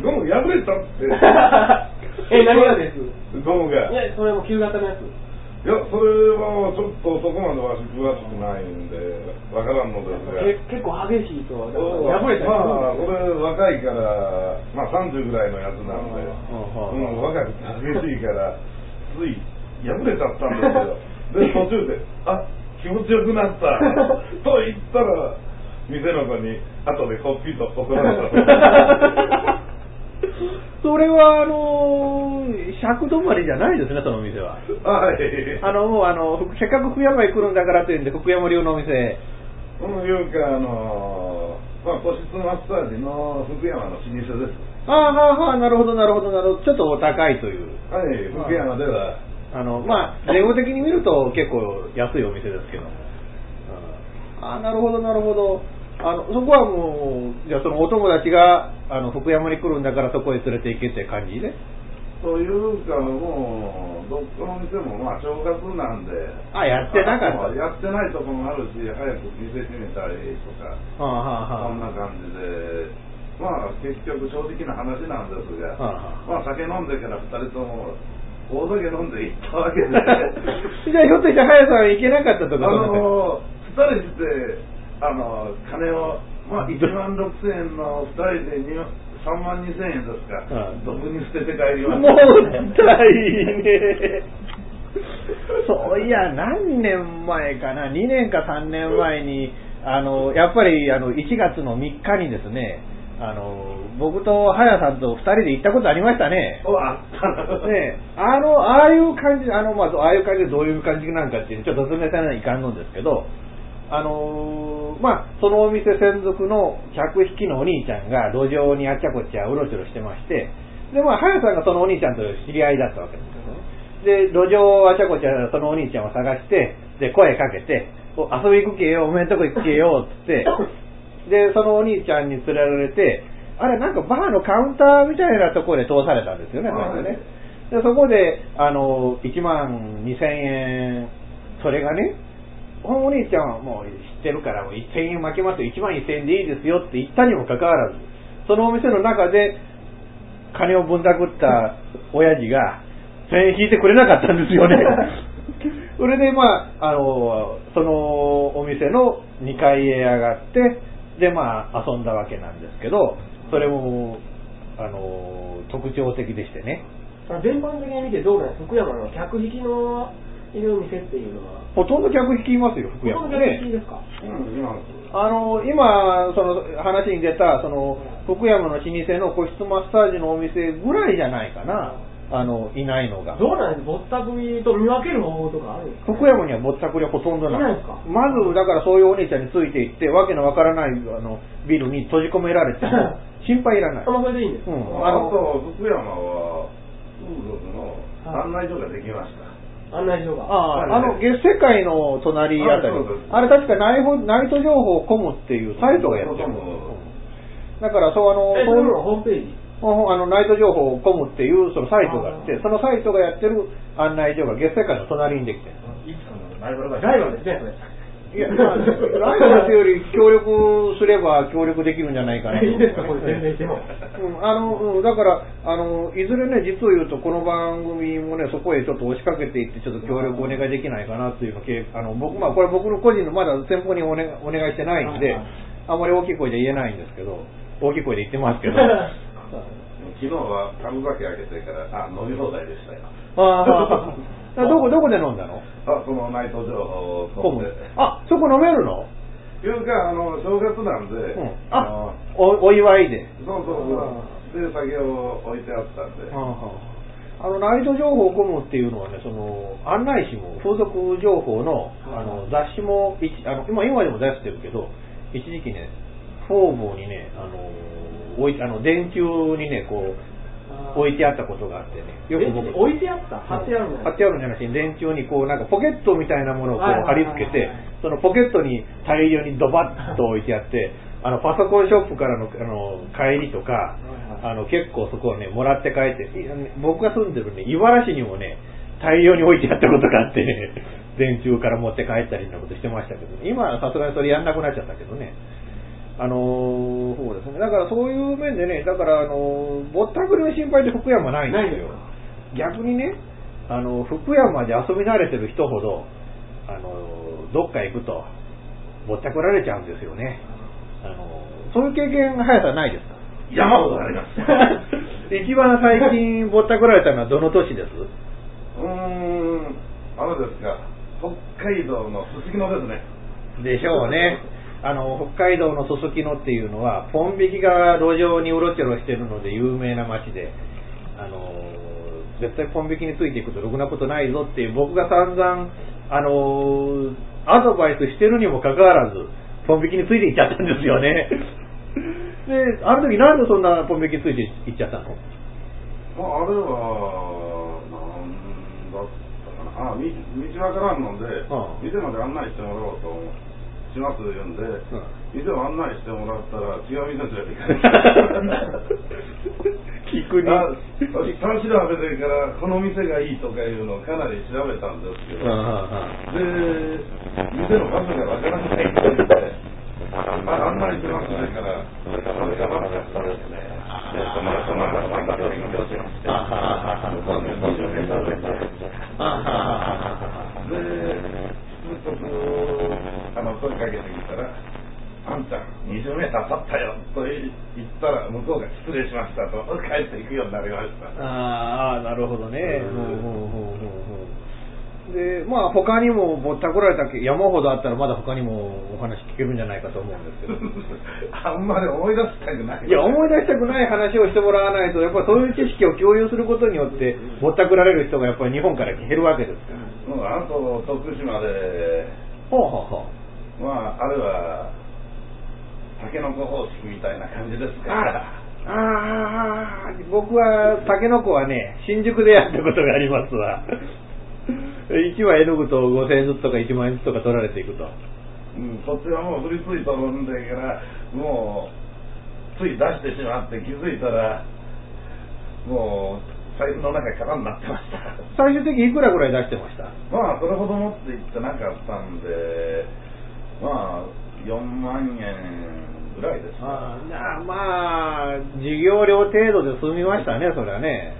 ゴム破れたって、え、何がです？ゴムが。いや、それも旧型のやつ。いや、それはちょっとそこまで詳しくないんで、わからんのですが。け結構激しいと、破れたまあ、これ若いから、まあ30ぐらいのやつなんで、うん、若くて激しいから、つい破れちゃったんですよ。で、途中で、あ、気持ちよくなった。と言ったら、店の子に後でこっぴりと怒られた。それは、あのー、尺止まりじゃないですね、そのお店は。はい。あの、もう、あの、ふせっかく福山へ来るんだからというんで、福山流のお店。このいうか、あのまあ、個室マッサージの福山の老舗です。ああ、はあ、はあ、なるほど、なるほど、なるほど。ちょっとお高いという。はい、福山では。あの、まあ、税務的に見ると結構安いお店ですけど。うんああ、なるほど、なるほど。あの、そこはもう、じゃあそのお友達が、あの、福山に来るんだからそこへ連れて行けって感じね。というか、もう、どこの店もまあ正月なんで、あやってなかったあやってないとこもあるし、早く店閉めたりとか、はあ、はあ、はあ。そんな感じで、まあ結局正直な話なんですが、まあ酒飲んでから二人とも、大酒飲んで行ったわけで、じゃあひょっとして早さん行けなかったとあかそうなんだの、二人して、あの、金を、まあ1万6千円の二人で2万3万2千円ですか、うん毒に捨てて帰りまもした。ったいね。そういや、何年前かな、2年か3年前に、あの、やっぱり、あの、1月の3日にですね、あの、僕と早さんと2人で行ったことありましたね。おあの、ああいう感じ、あの、まあ、ああいう感じでどういう感じなんかっていうのちょっと説明されないかんのんですけど、あのーまあ、そのお店専属の客引きのお兄ちゃんが路上にあっちゃこっちゃうろちょろしてまして、で、まあ、早さんがそのお兄ちゃんと知り合いだったわけですよね。で、路上をあちゃこちゃそのお兄ちゃんを探して、で、声かけて、お遊び行くけよ、おめんとこ行くけよ、つって、で、そのお兄ちゃんに連れられて、あれ、なんかバーのカウンターみたいなところで通されたんですよね、はい確かね。で、そこで、あの、1万2000円、それがね、このお兄ちゃんはもう知ってるから、もう1000円負けますよ、1万1000円でいいですよって言ったにもかかわらず、そのお店の中で、金をぶんだくった親父が、1000円引いてくれなかったんですよね。それで、まあ、あの、そのお店の2階へ上がって、で、まあ、遊んだわけなんですけど、それも、あの、特徴的でしてね。あ全般的に見てどうなんですか福山の客引きのいる店っていうのは。ほとんど客引きいますよ、福ほとんど山ね。客引きですか？うん、今あの今、その話に出たその福山の老舗の個室マッサージのお店ぐらいじゃないかな、あのいないのが。どうなんですぼったくりと見分ける方法とかあるんですか？福山にはぼったくりはほとんどない。いないんですか？まず、だからそういうお兄ちゃんについていって、わけのわからないあのビルに閉じ込められても、心配いらないあ。まあそれでいいんですか、うんあと、福山は、風俗の案内所ができました。案内所が。ああ、あの、月世界の隣あたりあそうです、あれ確かナイフナイト情報コムっていうサイトがやってる。だから、そう、あの、ホームページ？ほあのナイト情報コムっていうそのサイトがあって、そのサイトがやってる案内所が月世界の隣にできてる。いつかのライバルがライバルですね、それ。いや、まあ、ライバルというより協力すれば協力できるんじゃないかなと。いいですか、これ全然いても。うん、あの、うんだから、あの、いずれね、実を言うと、この番組もね、そこへちょっと押しかけていって、ちょっと協力お願いできないかなっていうのけ、あの、僕、まあ、これ僕の個人のまだ先方にお,、ね、お願いしてないんであんまり大きい声で言えないんですけど、大きい声で言ってますけど。昨日は樽酒開けてから、あ、飲み放題でしたよ。ああ、どこ、どこで飲んだの？あ、そのナイト情報をコム飲んで。あ、そこ飲めるの？いうか、あの、正月なんで、うん。ああ、お、お祝いで。の、そうそうそう。で、酒を置いてあったんで。はあの、ナイト情報コムっていうのはね、その、案内誌も、風俗情報の、あの、雑誌も、一あの、今、今でも出してるけど、一時期ね、方々にね、あの、置いあの、電柱にね、こう、置いてあったことがあってね、よく僕、置いてあった？貼ってあるんじゃない貼ってあるんじゃなくて、電柱にこう、なんかポケットみたいなものをこう貼り付けて、そのポケットに大量にドバッと置いてあって、あの、パソコンショップからの、あの、帰りとか、あの、結構そこをね、もらって帰って、い僕が住んでるね、茨城市にもね、大量に置いてあったことがあってね、電柱から持って帰ったりなことしてましたけど、今はさすがにそれやんなくなっちゃったけどね。あのーそうですね。だからそういう面でね、だからあのーぼったくりの心配って福山ないんですよ。逆にね、あの、福山で遊び慣れてる人ほど、あのーどっか行くと、ぼったくられちゃうんですよね。あのーそういう経験、速さないですか？山ほどあります。一番最近ぼったくられたのはどの年です？うーん、あれですか、北海道のすすきのですね。でしょうね。あの、北海道のすすきのっていうのは、ポン引きが路上にうろちょろしてるので有名な街で、あの、絶対ポン引きについていくとろくなことないぞっていう、僕が散々、あの、アドバイスしてるにもかかわらず、ポン引きについていっちゃったんですよね。で、あの時なんでそんなポン引きについていっちゃったの？まあ、あれは、なんだったかな。あ、み道わからんので、うん店まで案内してもらおうと思します言うん。で、店を案内してもらったら違う店連れて行かれて。聞くに。あ私、単調べてから、この店がいいとかいうのをかなり調べたんですけど、で、店の場所がわからないって言って、まあ、案内しますね。から、それから、それから、それですね。で、そ20メーター経ったよと言ったら、向こうが失礼しましたと、帰っていくようになりました。ああ、なるほどね。ほうほうほうほうほうで、まあ他にもぼったくられたけ山ほどあったらまだ他にもお話聞けるんじゃないかと思うんですけど。あんまり思い出したくない。いや、思い出したくない話をしてもらわないと、やっぱりそういう知識を共有することによって、ぼったくられる人がやっぱり日本から減るわけですから。もうあと徳島で、ほうほうほまあ、あれは、タケノコ方式みたいな感じですう。か？あら。ああ、僕は、タケノコはね、新宿でやったことがありますわ。1枚絵の具と5000円ずつとか1万円ずつとか取られていくと。うん、そっちはもう振りついとるんだから、もう、つい出してしまって気づいたら、もう、財布の中空になってました。最終的にいくらぐらい出してました？まあ、それほど持っていってなかったんで、まあ、4万円ぐらいですか。ああなあまあ、授業料程度で済みましたね、それはね。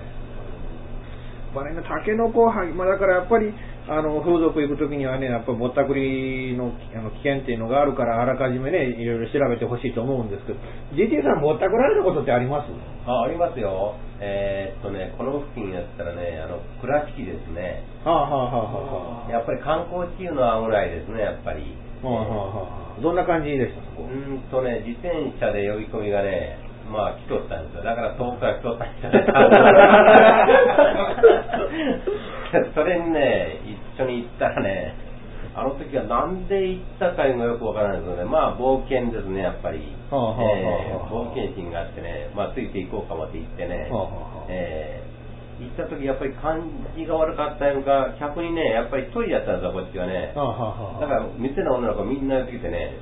まあね、タケノコは、まあだからやっぱり、あの、風俗行くときにはね、やっぱりぼったくりのあの危険っていうのがあるから、あらかじめね、いろいろ調べてほしいと思うんですけど、GT さんぼったくられたことってあります？あありますよ。えーっとね、この付近やったらね、あの、倉敷ですね。はあはあはあはあ。やっぱり観光地いうのは危ないですね、やっぱり。どんな感じでした？そこ。うーんとね、自転車で呼び込みがね、まあ来とったんですよ。だから遠くから来とったんじゃないそれにね、一緒に行ったらね、あの時はなんで行ったかいうのがよくわからないですけどね、まあ冒険ですね、やっぱり。冒険心があってね、まあついていこうかもって言ってね、えー行った時やっぱり感じが悪かったのか、客にね、やっぱり一人だったんですよ、こっちはね。だから店の女の子みんな寄ってきてね、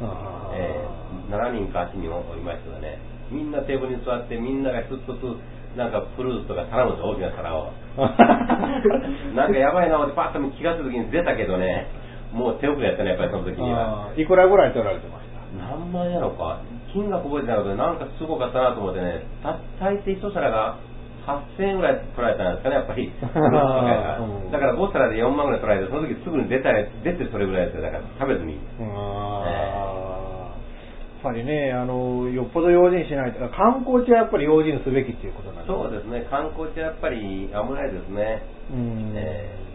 えー7人か8人おりましたね、みんなテーブルに座って、みんなが一つずつ、なんかフルーツとか頼むんで大きな皿を。なんかやばいなってパッと気がついた時に出たけどね、もう手遅れやったね、やっぱりその時には。いくらぐらい取られてました？何万円やろか、金額覚えてないけど、なんかすごかったなと思ってね、た大抵一皿が8000円ぐらい取られたんですかね、やっぱり。う んだから5皿で4万ぐらい取られて、その時すぐに出た出てそれぐらいですよ、だから食べずに。やっぱりね、あの、よっぽど用心しないと、観光地はやっぱり用心すべきっていうことなんですそうですね、観光地はやっぱり危ないですね。うんえ全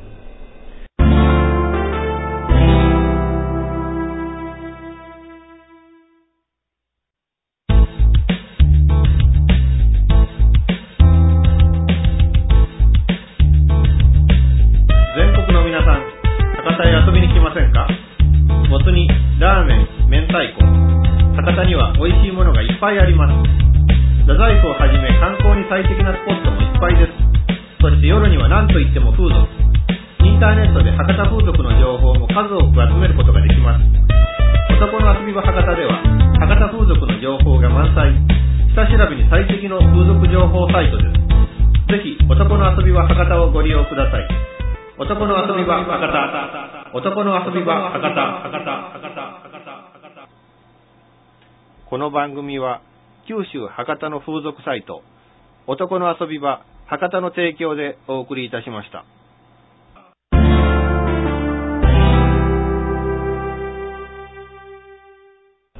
皆さん、博多へ遊びに来ませんか？もつ煮、ラーメン、明太子。博多には美味しいものがいっぱいあります。太宰府をはじめ観光に最適なスポットもいっぱいです。そして夜には何といっても風俗。インターネットで博多風俗の情報も数多く集めることができます。男の遊び場博多では、博多風俗の情報が満載。下調べに最適の風俗情報サイトです。ぜひ、男の遊び場博多をご利用ください。男の遊び場博多。男の遊び場博多。博多。博多。博多。博多。この番組は九州博多の風俗サイト男の遊び場博多の提供でお送りいたしました。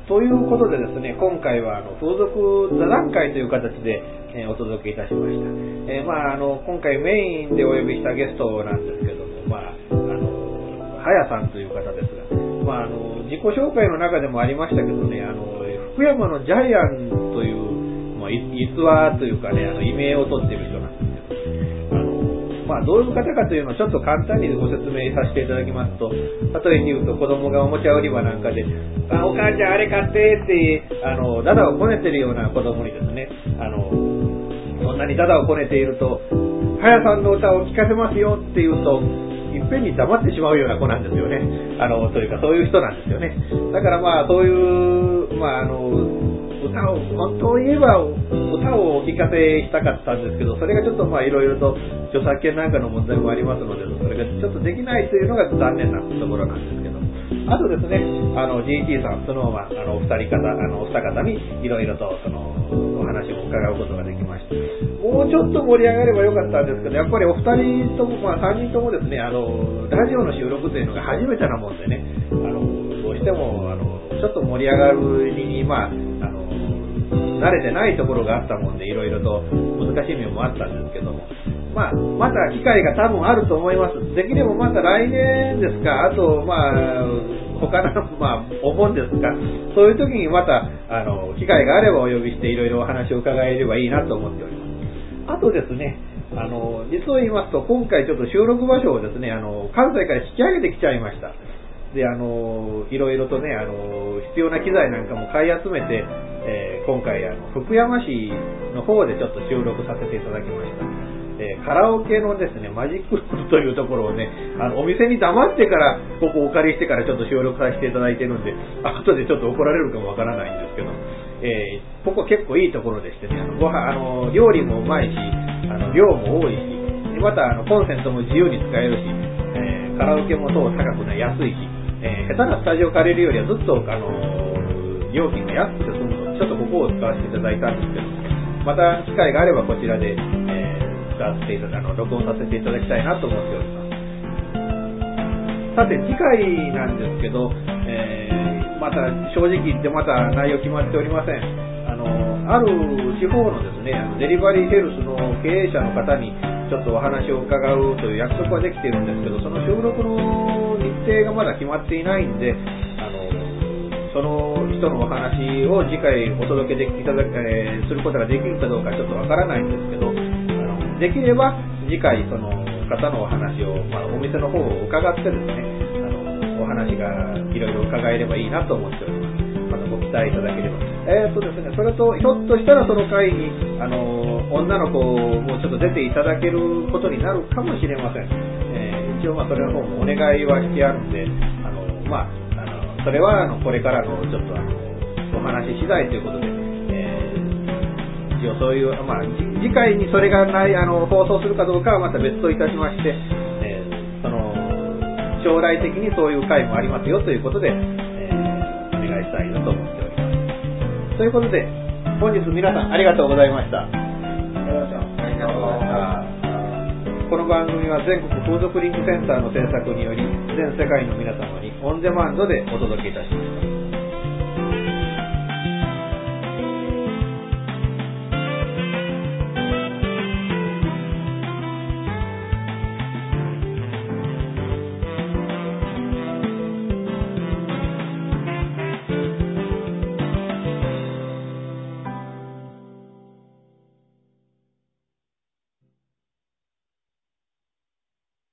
ということでですね、今回はあの風俗座談会という形で、え、お届けいたしました。えー、まああの今回メインでお呼びしたゲストなんですけども、まああのはやさんという方ですが、まああの自己紹介の中でもありましたけどね、あの福山のジャイアンという、まあ、逸話というかね、あの異名を取っている人なんです。まあ、どういう方かというのをちょっと簡単にご説明させていただきますと、例えに言うと子供がおもちゃ売り場なんかで、あお母ちゃんあれ買ってって、あの、ダダをこねてるような子供にですね、あの、んなにダダをこねていると、はやさんの歌を聴かせますよって言うと、いっぺんに黙ってしまうような子なんですよね。あの、というかそういう人なんですよね。だからまあ、そういう、まあ、あの、歌を、本当を言えば歌をお聞かせしたかったんですけど、それがちょっとまあいろいろと著作権なんかの問題もありますので、それがちょっとできないというのが残念なところなんですけど。あとですね、あの、GT さん、そのまま、あの、お二人方、あの、お二方にいろいろと、その、お話を伺うことができました。もうちょっと盛り上がればよかったんですけど、やっぱりお二人とも、まあ三人ともですね、あの、ラジオの収録というのが初めてなもんでね、あの、どうしても、あの、ちょっと盛り上がるに、まあ、慣れてないところがあったもんで、いろいろと難しい面もあったんですけども、まあ、また機会が多分あると思います。できればまた来年ですか、あと、まあ、他の、まあ、お盆ですか、そういう時にまた、あの、機会があればお呼びしていろいろお話を伺えればいいなと思っております。あとですね、あの、実を言いますと、今回ちょっと収録場所をですね、あの、関西から引き上げてきちゃいました。で、あの、いろいろとね、あの、必要な機材なんかも買い集めて、えー、今回、あの、福山市の方でちょっと収録させていただきました。えー、カラオケのですね、マジックルームというところをね、あの、お店に黙ってから、ここお借りしてからちょっと収録させていただいてるんで、後でちょっと怒られるかもわからないんですけど、えー、ここ結構いいところでしてね、ご飯、あの、料理もうまいし、あの、量も多いし、また、あの、コンセントも自由に使えるし、えー、カラオケもそう高くない安いし、えー、下手なスタジオ借りるよりはずっと、あのー、料金が安くて済むので、ちょっとここを使わせていただいたんですけど、また機会があればこちらで、えー、使わせていただあの、録音させていただきたいなと思っております。さて、次回なんですけど、えー、また正直言ってまた内容決まっておりません。あの、ある地方のですね、デリバリーヘルスの経営者の方にちょっとお話を伺うという約束はできているんですけど、その収録の日程がまだ決まっていないんで、あの、その人のお話を次回お届けできいただえすることができるかどうかちょっとわからないんですけど、あのできれば次回その方のお話を、まあ、お店の方を伺ってですね、あの、お話がいろいろ伺えればいいなと思っております。期待いただければ。えー、とですね、それと、ひょっとしたらその会に、あの、女の子をもうちょっと出ていただけることになるかもしれません。えー、一応まあそれの方もお願いはしてあるんで、あの、まあ、あの、それはあの、これからのちょっとあの、お話し次第ということで、えー、一応そういう、まあ、次回にそれがない、あの、放送するかどうかはまた別といたしまして、えー、その、将来的にそういう回もありますよということでえお、願いしたいなと思っております。ということで、本日皆さんありがとうございました。この番組は全国風俗リンクセンターの制作により、全世界の皆様にオンデマンドでお届けいたします。